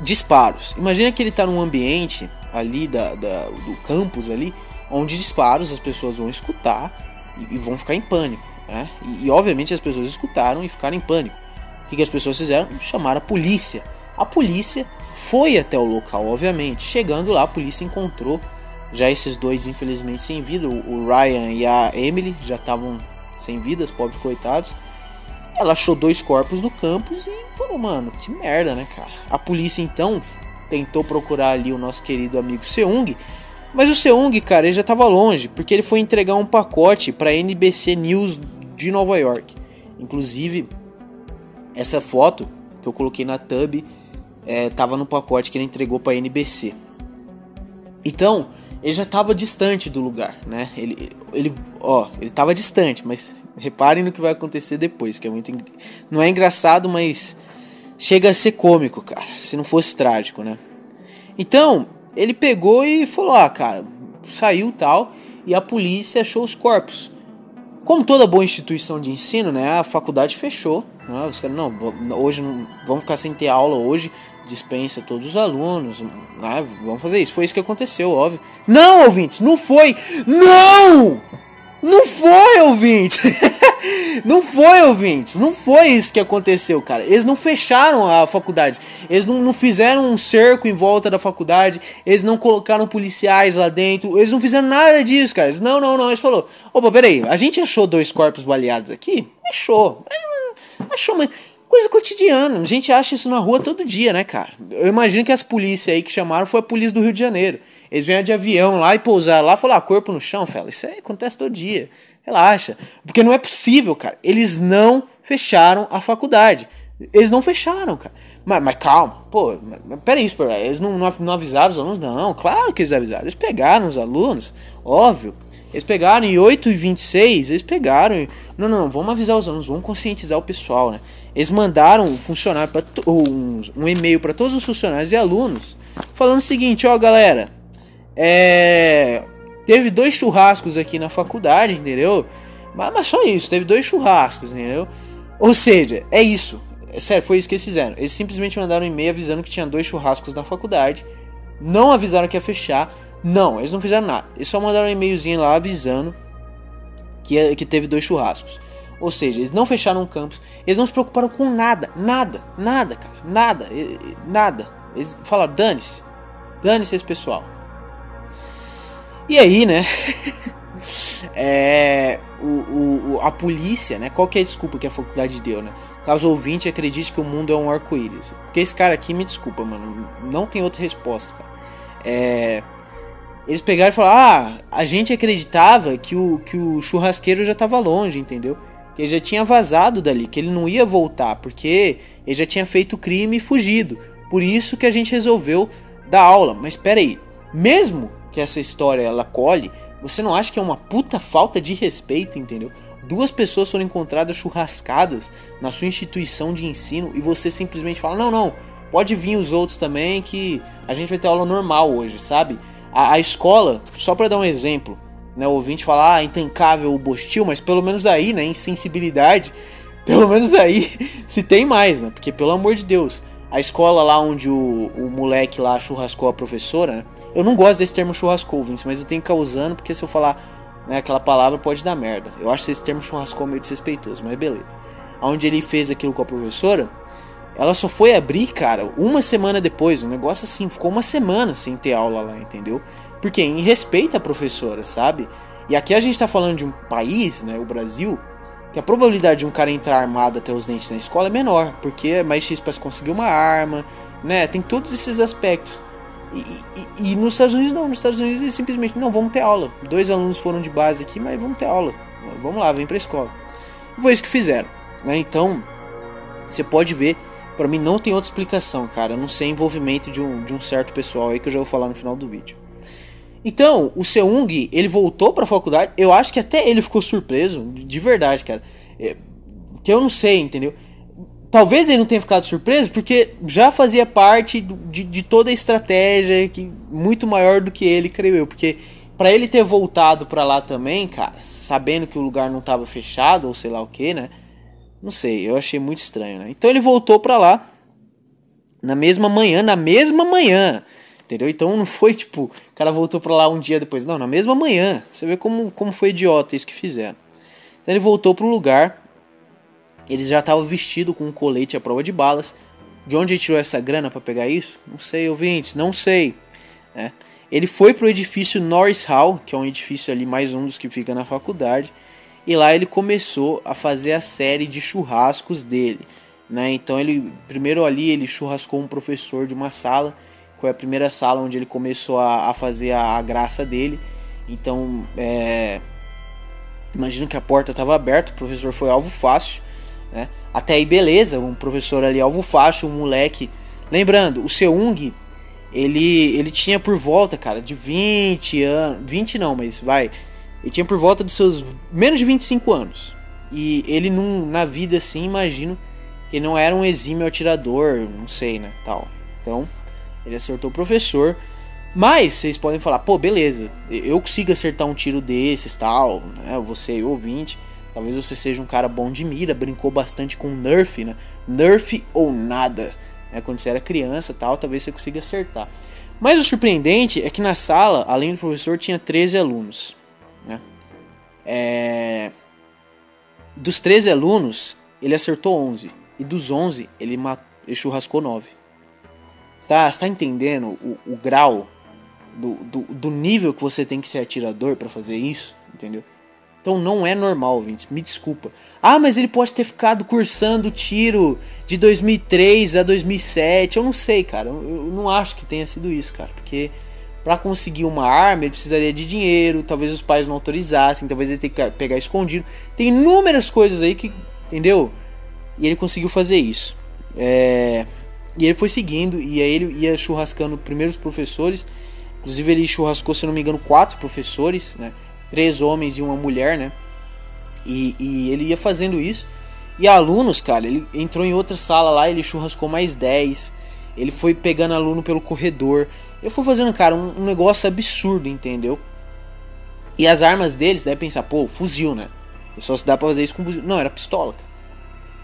Disparos. Imagina que ele está num ambiente ali da, da, do campus ali, onde disparos as pessoas vão escutar e, e vão ficar em pânico. Né? E, e, obviamente as pessoas escutaram e ficaram em pânico. O que, que as pessoas fizeram? Chamaram a polícia. A polícia foi até o local, obviamente. Chegando lá, a polícia encontrou já esses dois, infelizmente, sem vida. O Ryan e a Emily já estavam sem vidas, pobres coitados. Ela achou dois corpos no campus e falou, mano, que merda, né, cara? A polícia então tentou procurar ali o nosso querido amigo Seung, mas o Seung, cara, ele já estava longe, porque ele foi entregar um pacote para NBC News de Nova York. Inclusive, essa foto que eu coloquei na estava é, no pacote que ele entregou para NBC. Então, ele já estava distante do lugar, né? Ele, ele, ó, ele estava distante, mas reparem no que vai acontecer depois, que é muito, não é engraçado, mas chega a ser cômico, cara. Se não fosse trágico, né? Então, ele pegou e falou: "Ah, cara, saiu tal", e a polícia achou os corpos. Como toda boa instituição de ensino, né, a faculdade fechou. Né, os caras, não, hoje não, vamos ficar sem ter aula hoje, dispensa todos os alunos, né, vamos fazer isso. Foi isso que aconteceu, óbvio. Não, ouvintes, não foi! Não! Não foi, ouvintes! não foi, ouvintes! Não foi isso que aconteceu, cara. Eles não fecharam a faculdade. Eles não, não fizeram um cerco em volta da faculdade. Eles não colocaram policiais lá dentro. Eles não fizeram nada disso, cara. Eles, não, não, não. Eles falou: opa, peraí, a gente achou dois corpos baleados aqui? Achou. Achou, mas coisa cotidiana. A gente acha isso na rua todo dia, né, cara? Eu imagino que as polícias aí que chamaram foi a polícia do Rio de Janeiro. Eles vieram de avião lá e pousaram lá e falaram, ah, corpo no chão, fela. Isso aí acontece todo dia. Relaxa. Porque não é possível, cara. Eles não fecharam a faculdade. Eles não fecharam, cara. Mas, mas calma, pô, mas, peraí, eles não, não, avisaram os alunos? Não, claro que eles avisaram. Eles pegaram os alunos, óbvio. Eles pegaram em 8 e 26, eles pegaram. E, não, não, não, vamos avisar os alunos, vamos conscientizar o pessoal, né? Eles mandaram um funcionário para um, um e-mail para todos os funcionários e alunos falando o seguinte, ó, galera, é, teve dois churrascos aqui na faculdade, entendeu? Mas, mas só isso, teve dois churrascos, entendeu? Ou seja, é isso. É sério, foi isso que eles fizeram. Eles simplesmente mandaram um e-mail avisando que tinha dois churrascos na faculdade. Não avisaram que ia fechar. Não, eles não fizeram nada. Eles só mandaram um e-mailzinho lá avisando que, que teve dois churrascos. Ou seja, eles não fecharam o campus. Eles não se preocuparam com nada. Nada. Nada, cara. Nada. Nada. Eles falaram, dane-se. Dane-se esse pessoal. E aí, né? é, o, o, a polícia, né? Qual que é a desculpa que a faculdade deu, né? Caso ouvinte acredite que o mundo é um arco-íris. Porque esse cara aqui, me desculpa, mano. Não tem outra resposta, cara. É, eles pegaram e falaram: Ah, a gente acreditava que o, que o churrasqueiro já tava longe, entendeu? Que ele já tinha vazado dali, que ele não ia voltar, porque ele já tinha feito crime e fugido. Por isso que a gente resolveu dar aula. Mas espera aí, mesmo que essa história ela colhe, você não acha que é uma puta falta de respeito, entendeu? Duas pessoas foram encontradas churrascadas na sua instituição de ensino e você simplesmente fala: "Não, não, pode vir os outros também que a gente vai ter aula normal hoje", sabe? A, a escola, só para dar um exemplo, né, o ouvinte fala: "Ah, intancável o Bostil", mas pelo menos aí, né, insensibilidade, pelo menos aí se tem mais, né? Porque pelo amor de Deus, a escola lá onde o, o moleque lá churrascou a professora, né? Eu não gosto desse termo churrascou, Vince, mas eu tenho que ficar usando porque se eu falar né, aquela palavra pode dar merda. Eu acho esse termo churrascou meio desrespeitoso, mas beleza. Onde ele fez aquilo com a professora, ela só foi abrir, cara, uma semana depois. Um negócio assim, ficou uma semana sem ter aula lá, entendeu? Porque em respeito à professora, sabe? E aqui a gente tá falando de um país, né, o Brasil, que a probabilidade de um cara entrar armado até os dentes na escola é menor, porque é mais X para conseguir uma arma, né? Tem todos esses aspectos. E, e, e, nos Estados Unidos não, nos Estados Unidos eles simplesmente não, vamos ter aula. Dois alunos foram de base aqui, mas vamos ter aula. Vamos lá, vem pra escola. Foi isso que fizeram. Né? Então, você pode ver, para mim não tem outra explicação, cara. Eu não sei envolvimento de um, de um certo pessoal aí que eu já vou falar no final do vídeo. Então, o Seung, ele voltou pra faculdade. Eu acho que até ele ficou surpreso, de verdade, cara. É, que eu não sei, entendeu? Talvez ele não tenha ficado surpreso, porque já fazia parte de, de toda a estratégia que muito maior do que ele, creio eu. Porque para ele ter voltado para lá também, cara, sabendo que o lugar não tava fechado ou sei lá o que, né? Não sei, eu achei muito estranho, né? Então ele voltou para lá na mesma manhã, na mesma manhã. Entendeu? Então não foi tipo, o cara voltou para lá um dia depois. Não, na mesma manhã. Você vê como, como foi idiota isso que fizeram. Então ele voltou pro lugar ele já estava vestido com um colete à prova de balas. De onde ele tirou essa grana para pegar isso? Não sei, ouvintes, não sei. É. Ele foi pro edifício Norris Hall, que é um edifício ali mais um dos que fica na faculdade, e lá ele começou a fazer a série de churrascos dele. Né? Então ele primeiro ali ele churrascou um professor de uma sala, foi a primeira sala onde ele começou a, a fazer a, a, graça dele. Então é, imagino que a porta estava aberta, o professor foi alvo fácil. Né? Até aí, beleza, um professor ali alvo fácil, um moleque. Lembrando, o Seung, ele, ele tinha por volta, cara, de 20 anos. 20 não, mas vai. Ele tinha por volta dos seus menos de 25 anos. E ele não, na vida assim, imagino que não era um exímio atirador, não sei, né, tal. Então, ele acertou o professor. Mas vocês podem falar, pô, beleza, eu consigo acertar um tiro desses, tal, né? Você ouvinte. Talvez você seja um cara bom de mira, brincou bastante com Nerf, né? Nerf ou nada. Né? Quando você era criança tal, talvez você consiga acertar. Mas o surpreendente é que na sala, além do professor, tinha 13 alunos. Né? É... Dos 13 alunos, ele acertou 11. E dos 11, ele, mat... ele churrascou 9. Você tá, tá entendendo o, o grau do, do, do nível que você tem que ser atirador para fazer isso? Entendeu? Então não é normal, gente. Me desculpa. Ah, mas ele pode ter ficado cursando tiro de 2003 a 2007. Eu não sei, cara. Eu não acho que tenha sido isso, cara. Porque para conseguir uma arma ele precisaria de dinheiro. Talvez os pais não autorizassem. Talvez ele tenha que pegar escondido. Tem inúmeras coisas aí que. Entendeu? E ele conseguiu fazer isso. É... E ele foi seguindo. E aí ele ia churrascando primeiros professores. Inclusive ele churrascou, se não me engano, quatro professores, né? três homens e uma mulher, né? E, e ele ia fazendo isso. E alunos, cara, ele entrou em outra sala lá, ele churrascou mais 10. Ele foi pegando aluno pelo corredor. Ele foi fazendo, cara, um, um negócio absurdo, entendeu? E as armas deles, deve pensar, pô, fuzil, né? Só se dá pra fazer isso com fuzil. Não, era pistola, cara.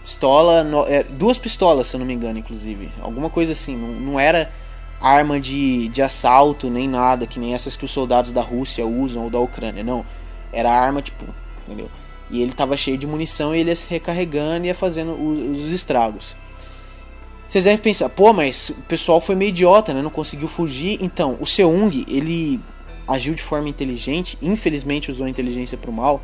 Pistola, no, é, duas pistolas, se eu não me engano, inclusive. Alguma coisa assim. Não, não era arma de, de assalto nem nada, que nem essas que os soldados da Rússia usam ou da Ucrânia. Não. Era arma, tipo, entendeu? E ele tava cheio de munição e ele ia se recarregando e ia fazendo os, os estragos. Vocês devem pensar, pô, mas o pessoal foi meio idiota, né? Não conseguiu fugir. Então, o Seung, ele agiu de forma inteligente, infelizmente usou a inteligência pro mal,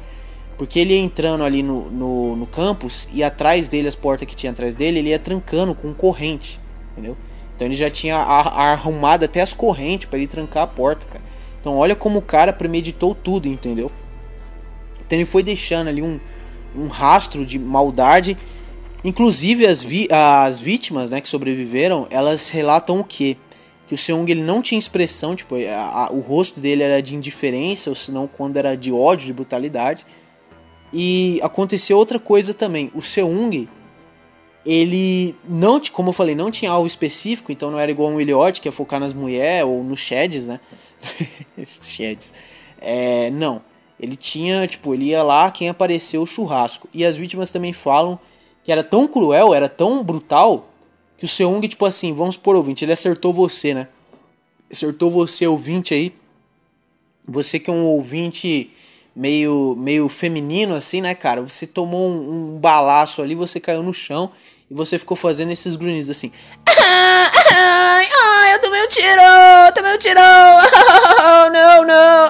porque ele ia entrando ali no, no, no campus e atrás dele, as portas que tinha atrás dele, ele ia trancando com corrente, entendeu? Então ele já tinha arrumado até as correntes para ele trancar a porta, cara. Então olha como o cara premeditou tudo, entendeu? Então ele foi deixando ali um, um rastro de maldade. Inclusive as, vi as vítimas né, que sobreviveram, elas relatam o quê? Que o Seung ele não tinha expressão, tipo, a, a, o rosto dele era de indiferença, ou senão quando era de ódio, de brutalidade. E aconteceu outra coisa também. O Seung ele não, como eu falei, não tinha alvo específico, então não era igual um Elliot, que ia focar nas mulheres ou nos sheds, né? sheds. É, não. Ele tinha, tipo, ele ia lá, quem apareceu, o churrasco. E as vítimas também falam que era tão cruel, era tão brutal, que o Seung, tipo assim, vamos por ouvinte, ele acertou você, né? Acertou você, ouvinte aí. Você que é um ouvinte meio, meio feminino, assim, né, cara? Você tomou um, um balaço ali, você caiu no chão e você ficou fazendo esses grunhidos assim. Ai, ai, ai, eu tomei um tiro! Tomei um tiro! Oh, não, não!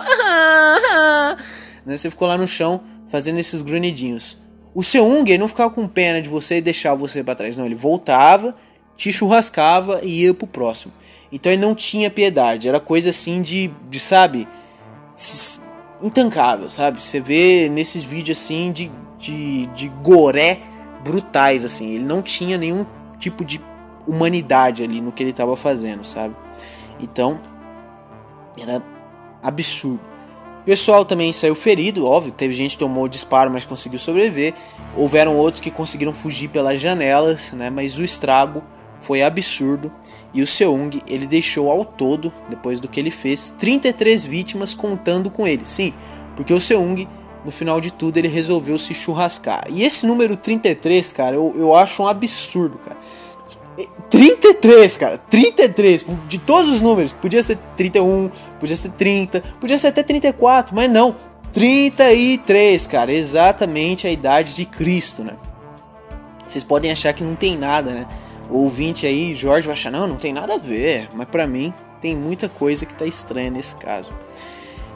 Né, você ficou lá no chão fazendo esses grunhidinhos. O seu Unger não ficava com pena de você e deixava você para trás, não. Ele voltava, te churrascava e ia pro próximo. Então ele não tinha piedade. Era coisa assim de, de sabe, intancável, sabe? Você vê nesses vídeos assim de, de, de goré brutais, assim. Ele não tinha nenhum tipo de humanidade ali no que ele estava fazendo, sabe? Então, era absurdo. O pessoal também saiu ferido, óbvio, teve gente que tomou disparo, mas conseguiu sobreviver. Houveram outros que conseguiram fugir pelas janelas, né? Mas o estrago foi absurdo. E o Seung, ele deixou ao todo, depois do que ele fez, 33 vítimas contando com ele. Sim, porque o Seung, no final de tudo, ele resolveu se churrascar. E esse número 33, cara, eu, eu acho um absurdo, cara. 33, cara. 33. De todos os números. Podia ser 31, podia ser 30, podia ser até 34, mas não. 33, cara. Exatamente a idade de Cristo, né? Vocês podem achar que não tem nada, né? Ouvinte aí, Jorge, vai achar, não, não tem nada a ver. Mas para mim, tem muita coisa que tá estranha nesse caso.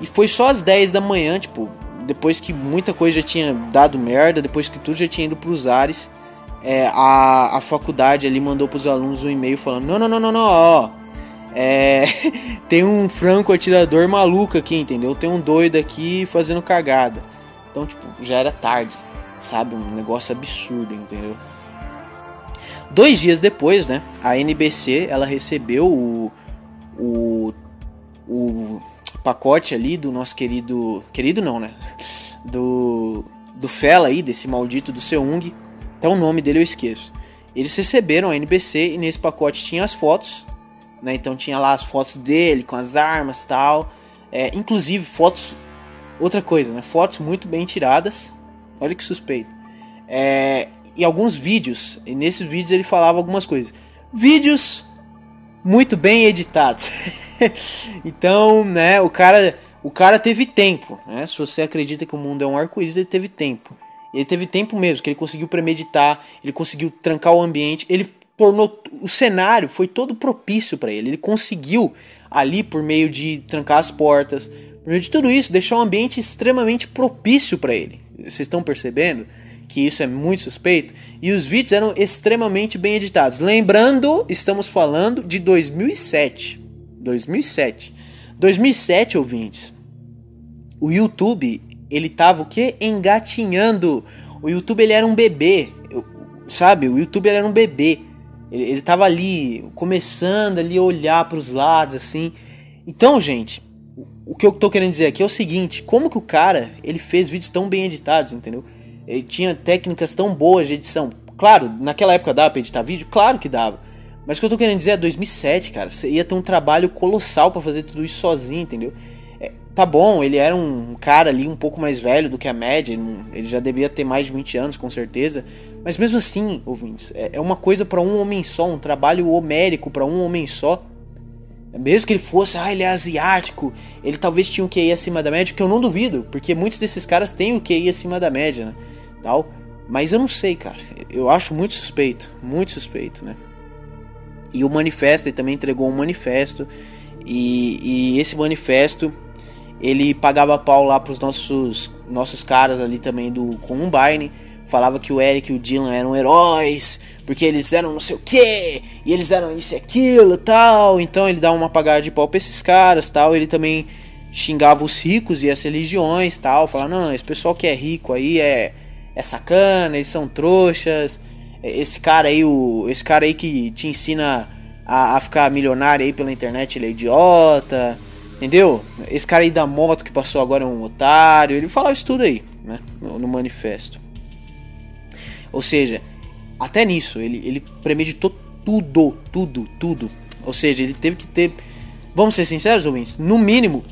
E foi só às 10 da manhã, tipo, depois que muita coisa já tinha dado merda, depois que tudo já tinha ido pros ares é, a, a faculdade ali mandou para os alunos um e-mail falando: não, não, não, não, não, ó. É, tem um franco atirador maluco aqui, entendeu? Tem um doido aqui fazendo cagada. Então, tipo, já era tarde, sabe? Um negócio absurdo, entendeu? Dois dias depois, né? A NBC ela recebeu o, o, o pacote ali do nosso querido. Querido não, né? Do, do Fela aí, desse maldito do Seung até o nome dele eu esqueço. Eles receberam a NBC e nesse pacote tinha as fotos, né? Então tinha lá as fotos dele com as armas tal. É, inclusive fotos. Outra coisa, né? Fotos muito bem tiradas. Olha que suspeito. É, e alguns vídeos. E nesses vídeos ele falava algumas coisas. Vídeos muito bem editados. então, né? O cara, o cara teve tempo, né? Se você acredita que o mundo é um arco-íris, ele teve tempo. Ele teve tempo mesmo, que ele conseguiu premeditar, ele conseguiu trancar o ambiente, ele tornou o cenário foi todo propício para ele. Ele conseguiu ali por meio de trancar as portas, por meio de tudo isso, deixar um ambiente extremamente propício para ele. Vocês estão percebendo que isso é muito suspeito? E os vídeos eram extremamente bem editados. Lembrando, estamos falando de 2007. 2007. 2007, ouvintes. O YouTube ele tava o que? Engatinhando. O YouTube ele era um bebê, sabe? O YouTube era um bebê. Ele, ele tava ali, começando ali a olhar para os lados, assim. Então, gente, o que eu tô querendo dizer aqui é o seguinte: como que o cara ele fez vídeos tão bem editados, entendeu? Ele tinha técnicas tão boas de edição. Claro, naquela época dava pra editar vídeo? Claro que dava. Mas o que eu tô querendo dizer é 2007, cara. Você ia ter um trabalho colossal para fazer tudo isso sozinho, entendeu? Tá bom, ele era um cara ali um pouco mais velho do que a média, ele já devia ter mais de 20 anos, com certeza. Mas mesmo assim, ouvintes, é, é uma coisa para um homem só, um trabalho homérico para um homem só. Mesmo que ele fosse, ah, ele é asiático, ele talvez tinha um QI acima da média, que eu não duvido, porque muitos desses caras têm o QI acima da média, né? Tal. Mas eu não sei, cara. Eu acho muito suspeito, muito suspeito, né? E o manifesto, ele também entregou um manifesto. E, e esse manifesto ele pagava pau lá pros nossos, nossos caras ali também do Combine. Falava que o Eric e o Dylan eram heróis, porque eles eram não sei o que, e eles eram isso e aquilo tal. Então ele dava uma pagada de pau pra esses caras tal. Ele também xingava os ricos e as religiões tal. Falava, não, esse pessoal que é rico aí é, é sacana, eles são trouxas. Esse cara aí, o, esse cara aí que te ensina a, a ficar milionário aí pela internet, ele é idiota. Entendeu? Esse cara aí da moto que passou agora é um otário. Ele falava isso tudo aí, né? No, no manifesto. Ou seja, até nisso, ele, ele premeditou tudo, tudo, tudo. Ou seja, ele teve que ter, vamos ser sinceros, ouvintes, no mínimo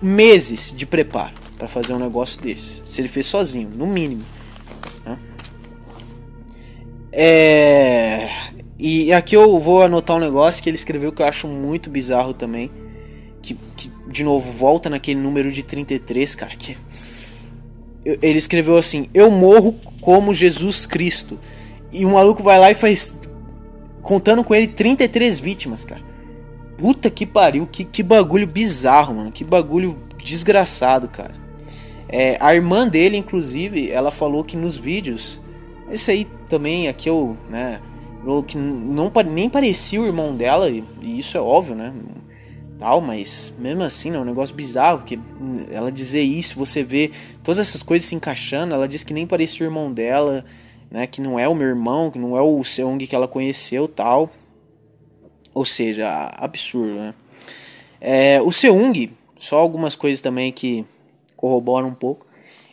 meses de preparo para fazer um negócio desse. Se ele fez sozinho, no mínimo. É... E aqui eu vou anotar um negócio que ele escreveu que eu acho muito bizarro também que, que, de novo volta naquele número de 33, cara, que ele escreveu assim: "Eu morro como Jesus Cristo". E o maluco vai lá e faz contando com ele 33 vítimas, cara. Puta que pariu, que, que bagulho bizarro, mano. Que bagulho desgraçado, cara. É, a irmã dele, inclusive, ela falou que nos vídeos. Esse aí também, aqui eu, né? Que não, nem parecia o irmão dela, e, isso é óbvio, né? Tal, mas mesmo assim, é um negócio bizarro, porque ela dizer isso, você vê todas essas coisas se encaixando, ela diz que nem parecia o irmão dela, né? Que não é o meu irmão, que não é o Seung que ela conheceu, tal. Ou seja, absurdo, né? É, o Seung, só algumas coisas também que corroboram um pouco.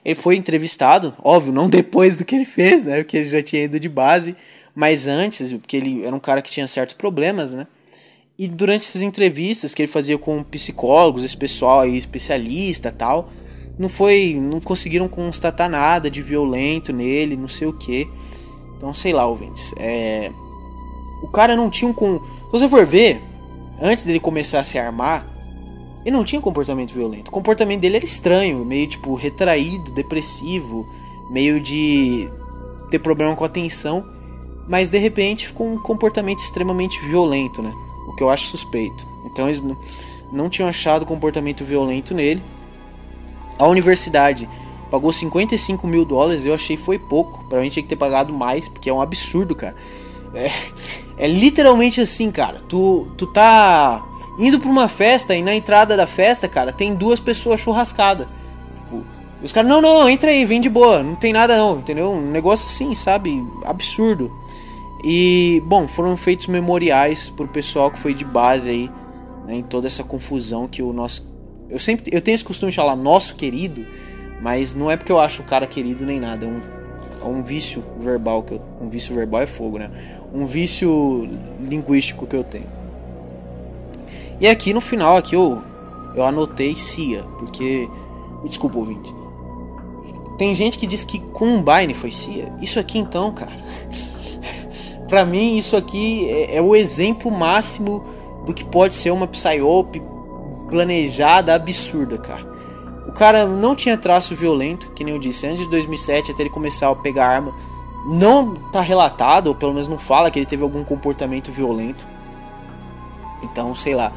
Ele foi entrevistado, óbvio, não depois do que ele fez, né? Porque ele já tinha ido de base, mas antes, porque ele era um cara que tinha certos problemas, né? E durante essas entrevistas que ele fazia com psicólogos, esse pessoal aí especialista tal, não foi, não conseguiram constatar nada de violento nele, não sei o que. Então, sei lá, ouvintes. É, o cara não tinha um se você for ver, antes dele começar a se armar, ele não tinha comportamento violento. O comportamento dele era estranho, meio tipo retraído, depressivo, meio de ter problema com a atenção, mas de repente ficou um comportamento extremamente violento, né? O que eu acho suspeito. Então eles não tinham achado comportamento violento nele. A universidade pagou 55 mil dólares, eu achei foi pouco. Pra mim tinha que ter pagado mais, porque é um absurdo, cara. É, é literalmente assim, cara. Tu, tu tá indo pra uma festa e na entrada da festa, cara, tem duas pessoas churrascadas. Tipo, os caras, não, não, entra aí, vem de boa, não tem nada não, entendeu? Um negócio assim, sabe? Absurdo. E, bom, foram feitos memoriais pro pessoal que foi de base aí, né, em toda essa confusão que o nosso. Eu sempre eu tenho esse costume de falar nosso querido, mas não é porque eu acho o cara querido nem nada, é um, é um vício verbal que eu, um vício verbal é fogo, né? Um vício linguístico que eu tenho. E aqui no final aqui eu, eu anotei CIA, porque. Desculpa, ouvinte. Tem gente que diz que Combine foi CIA. Isso aqui então, cara. pra mim, isso aqui é, é, o exemplo máximo do que pode ser uma psyop planejada absurda, cara. O cara não tinha traço violento, que nem eu disse, antes de 2007, até ele começar a pegar arma. Não tá relatado, ou pelo menos não fala que ele teve algum comportamento violento. Então, sei lá.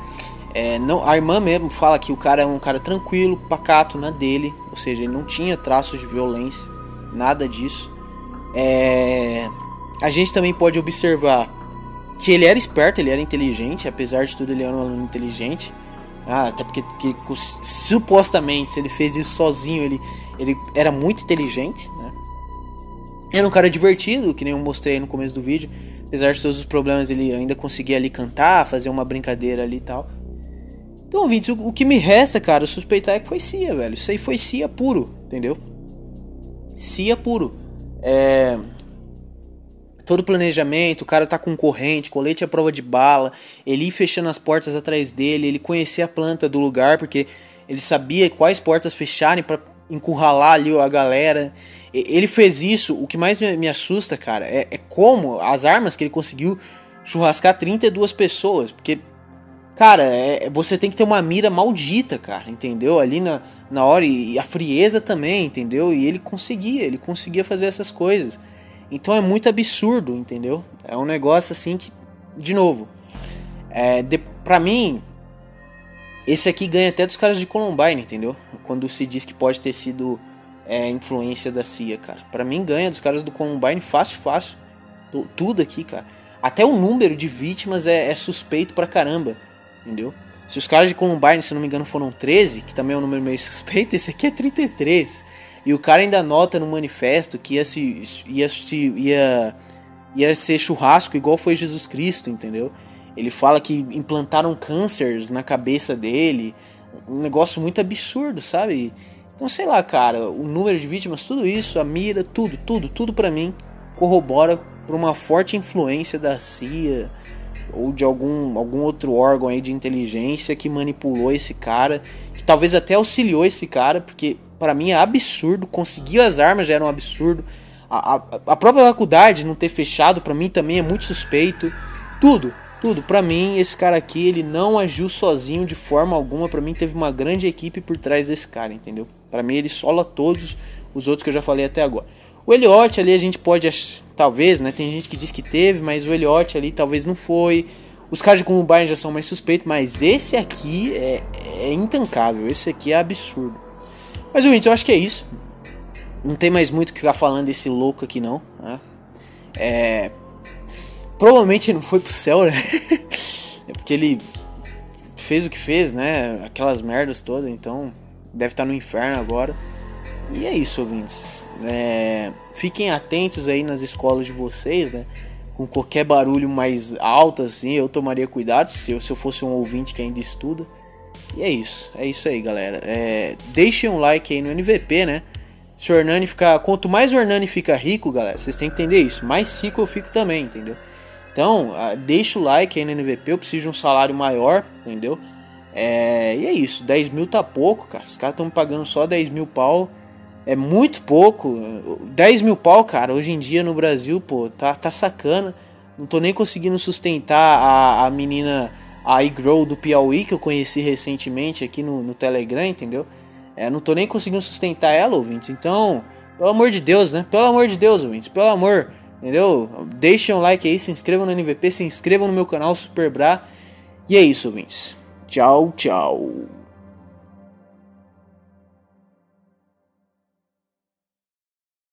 É, não, a irmã mesmo fala que o cara é um cara tranquilo, pacato na dele, ou seja, ele não tinha traços de violência, nada disso. É, a gente também pode observar que ele era esperto, ele era inteligente, apesar de tudo ele era um aluno inteligente. Ah, até porque que, supostamente se ele fez isso sozinho, ele, ele era muito inteligente, né? Era um cara divertido, que nem eu mostrei no começo do vídeo. Apesar de todos os problemas, ele ainda conseguia ali cantar, fazer uma brincadeira ali e tal. Então, ouvintes, o, que me resta, cara, suspeitar é que foi CIA, velho. Isso aí foi CIA puro, entendeu? CIA puro. É. Todo planejamento, o cara tá com corrente, colete à prova de bala, ele ir fechando as portas atrás dele, ele conhecia a planta do lugar, porque ele sabia quais portas fecharem para encurralar ali a galera. Ele fez isso. O que mais me, assusta, cara, é, é, como as armas que ele conseguiu churrascar 32 pessoas. Porque, cara, é, você tem que ter uma mira maldita, cara, entendeu? Ali na, na hora. E, e a frieza também, entendeu? E ele conseguia, ele conseguia fazer essas coisas. Então é muito absurdo, entendeu? É um negócio assim que, de novo, é, de, pra mim, esse aqui ganha até dos caras de Columbine, entendeu? Quando se diz que pode ter sido é, influência da CIA, cara. Para mim ganha dos caras do Columbine fácil, fácil. Tudo aqui, cara. Até o número de vítimas é, é suspeito pra caramba, entendeu? Se os caras de Columbine, se não me engano, foram 13, que também é um número meio suspeito, esse aqui é 33. E o cara ainda nota no manifesto que ia se ia, ia, ia ser churrasco igual foi Jesus Cristo, entendeu? Ele fala que implantaram cânceres na cabeça dele. Um negócio muito absurdo, sabe? Então, sei lá, cara, o número de vítimas, tudo isso, a mira, tudo, tudo, tudo para mim corrobora por uma forte influência da CIA ou de algum, algum outro órgão aí de inteligência que manipulou esse cara, que talvez até auxiliou esse cara, porque para mim é absurdo, conseguir as armas já era um absurdo. A, a, a própria faculdade não ter fechado para mim também é muito suspeito. Tudo, tudo. Para mim, esse cara aqui, ele não agiu sozinho de forma alguma. Para mim, teve uma grande equipe por trás desse cara, entendeu? Para mim, ele sola todos os outros que eu já falei até agora. O Elliot ali a gente pode, talvez, né? Tem gente que diz que teve, mas o Elliot ali talvez não foi. Os caras de Columbine já são mais suspeitos, mas esse aqui é, é intancável. Esse aqui é absurdo. Mas, gente, eu acho que é isso. Não tem mais muito o que ficar falando desse louco aqui, não. Né? É, Provavelmente não foi pro céu, né? é porque ele fez o que fez, né? Aquelas merdas todas, então deve estar no inferno agora. E é isso, ouvintes. É, fiquem atentos aí nas escolas de vocês, né? Com qualquer barulho mais alto, assim, eu tomaria cuidado se eu, se eu fosse um ouvinte que ainda estuda. E é isso, é isso aí, galera. É, deixem um like aí no NVP, né? Se o Hernani ficar. Quanto mais o Hernani fica rico, galera, vocês têm que entender isso. Mais rico eu fico também, entendeu? Então, deixa o like aí no NVP. Eu preciso de um salário maior, entendeu? É, e é isso. 10 mil tá pouco, cara. Os caras estão pagando só 10 mil pau. É muito pouco. 10 mil pau, cara, hoje em dia no Brasil, pô, tá, tá sacana. Não tô nem conseguindo sustentar a, a menina, a iGrow do Piauí, que eu conheci recentemente aqui no, no Telegram, entendeu? É, não tô nem conseguindo sustentar ela, ouvintes. Então, pelo amor de Deus, né? Pelo amor de Deus, ouvintes. Pelo amor, entendeu? Deixem um like aí, se inscrevam no NVP, se inscrevam no meu canal Super Bra. E é isso, ouvintes. Tchau, tchau.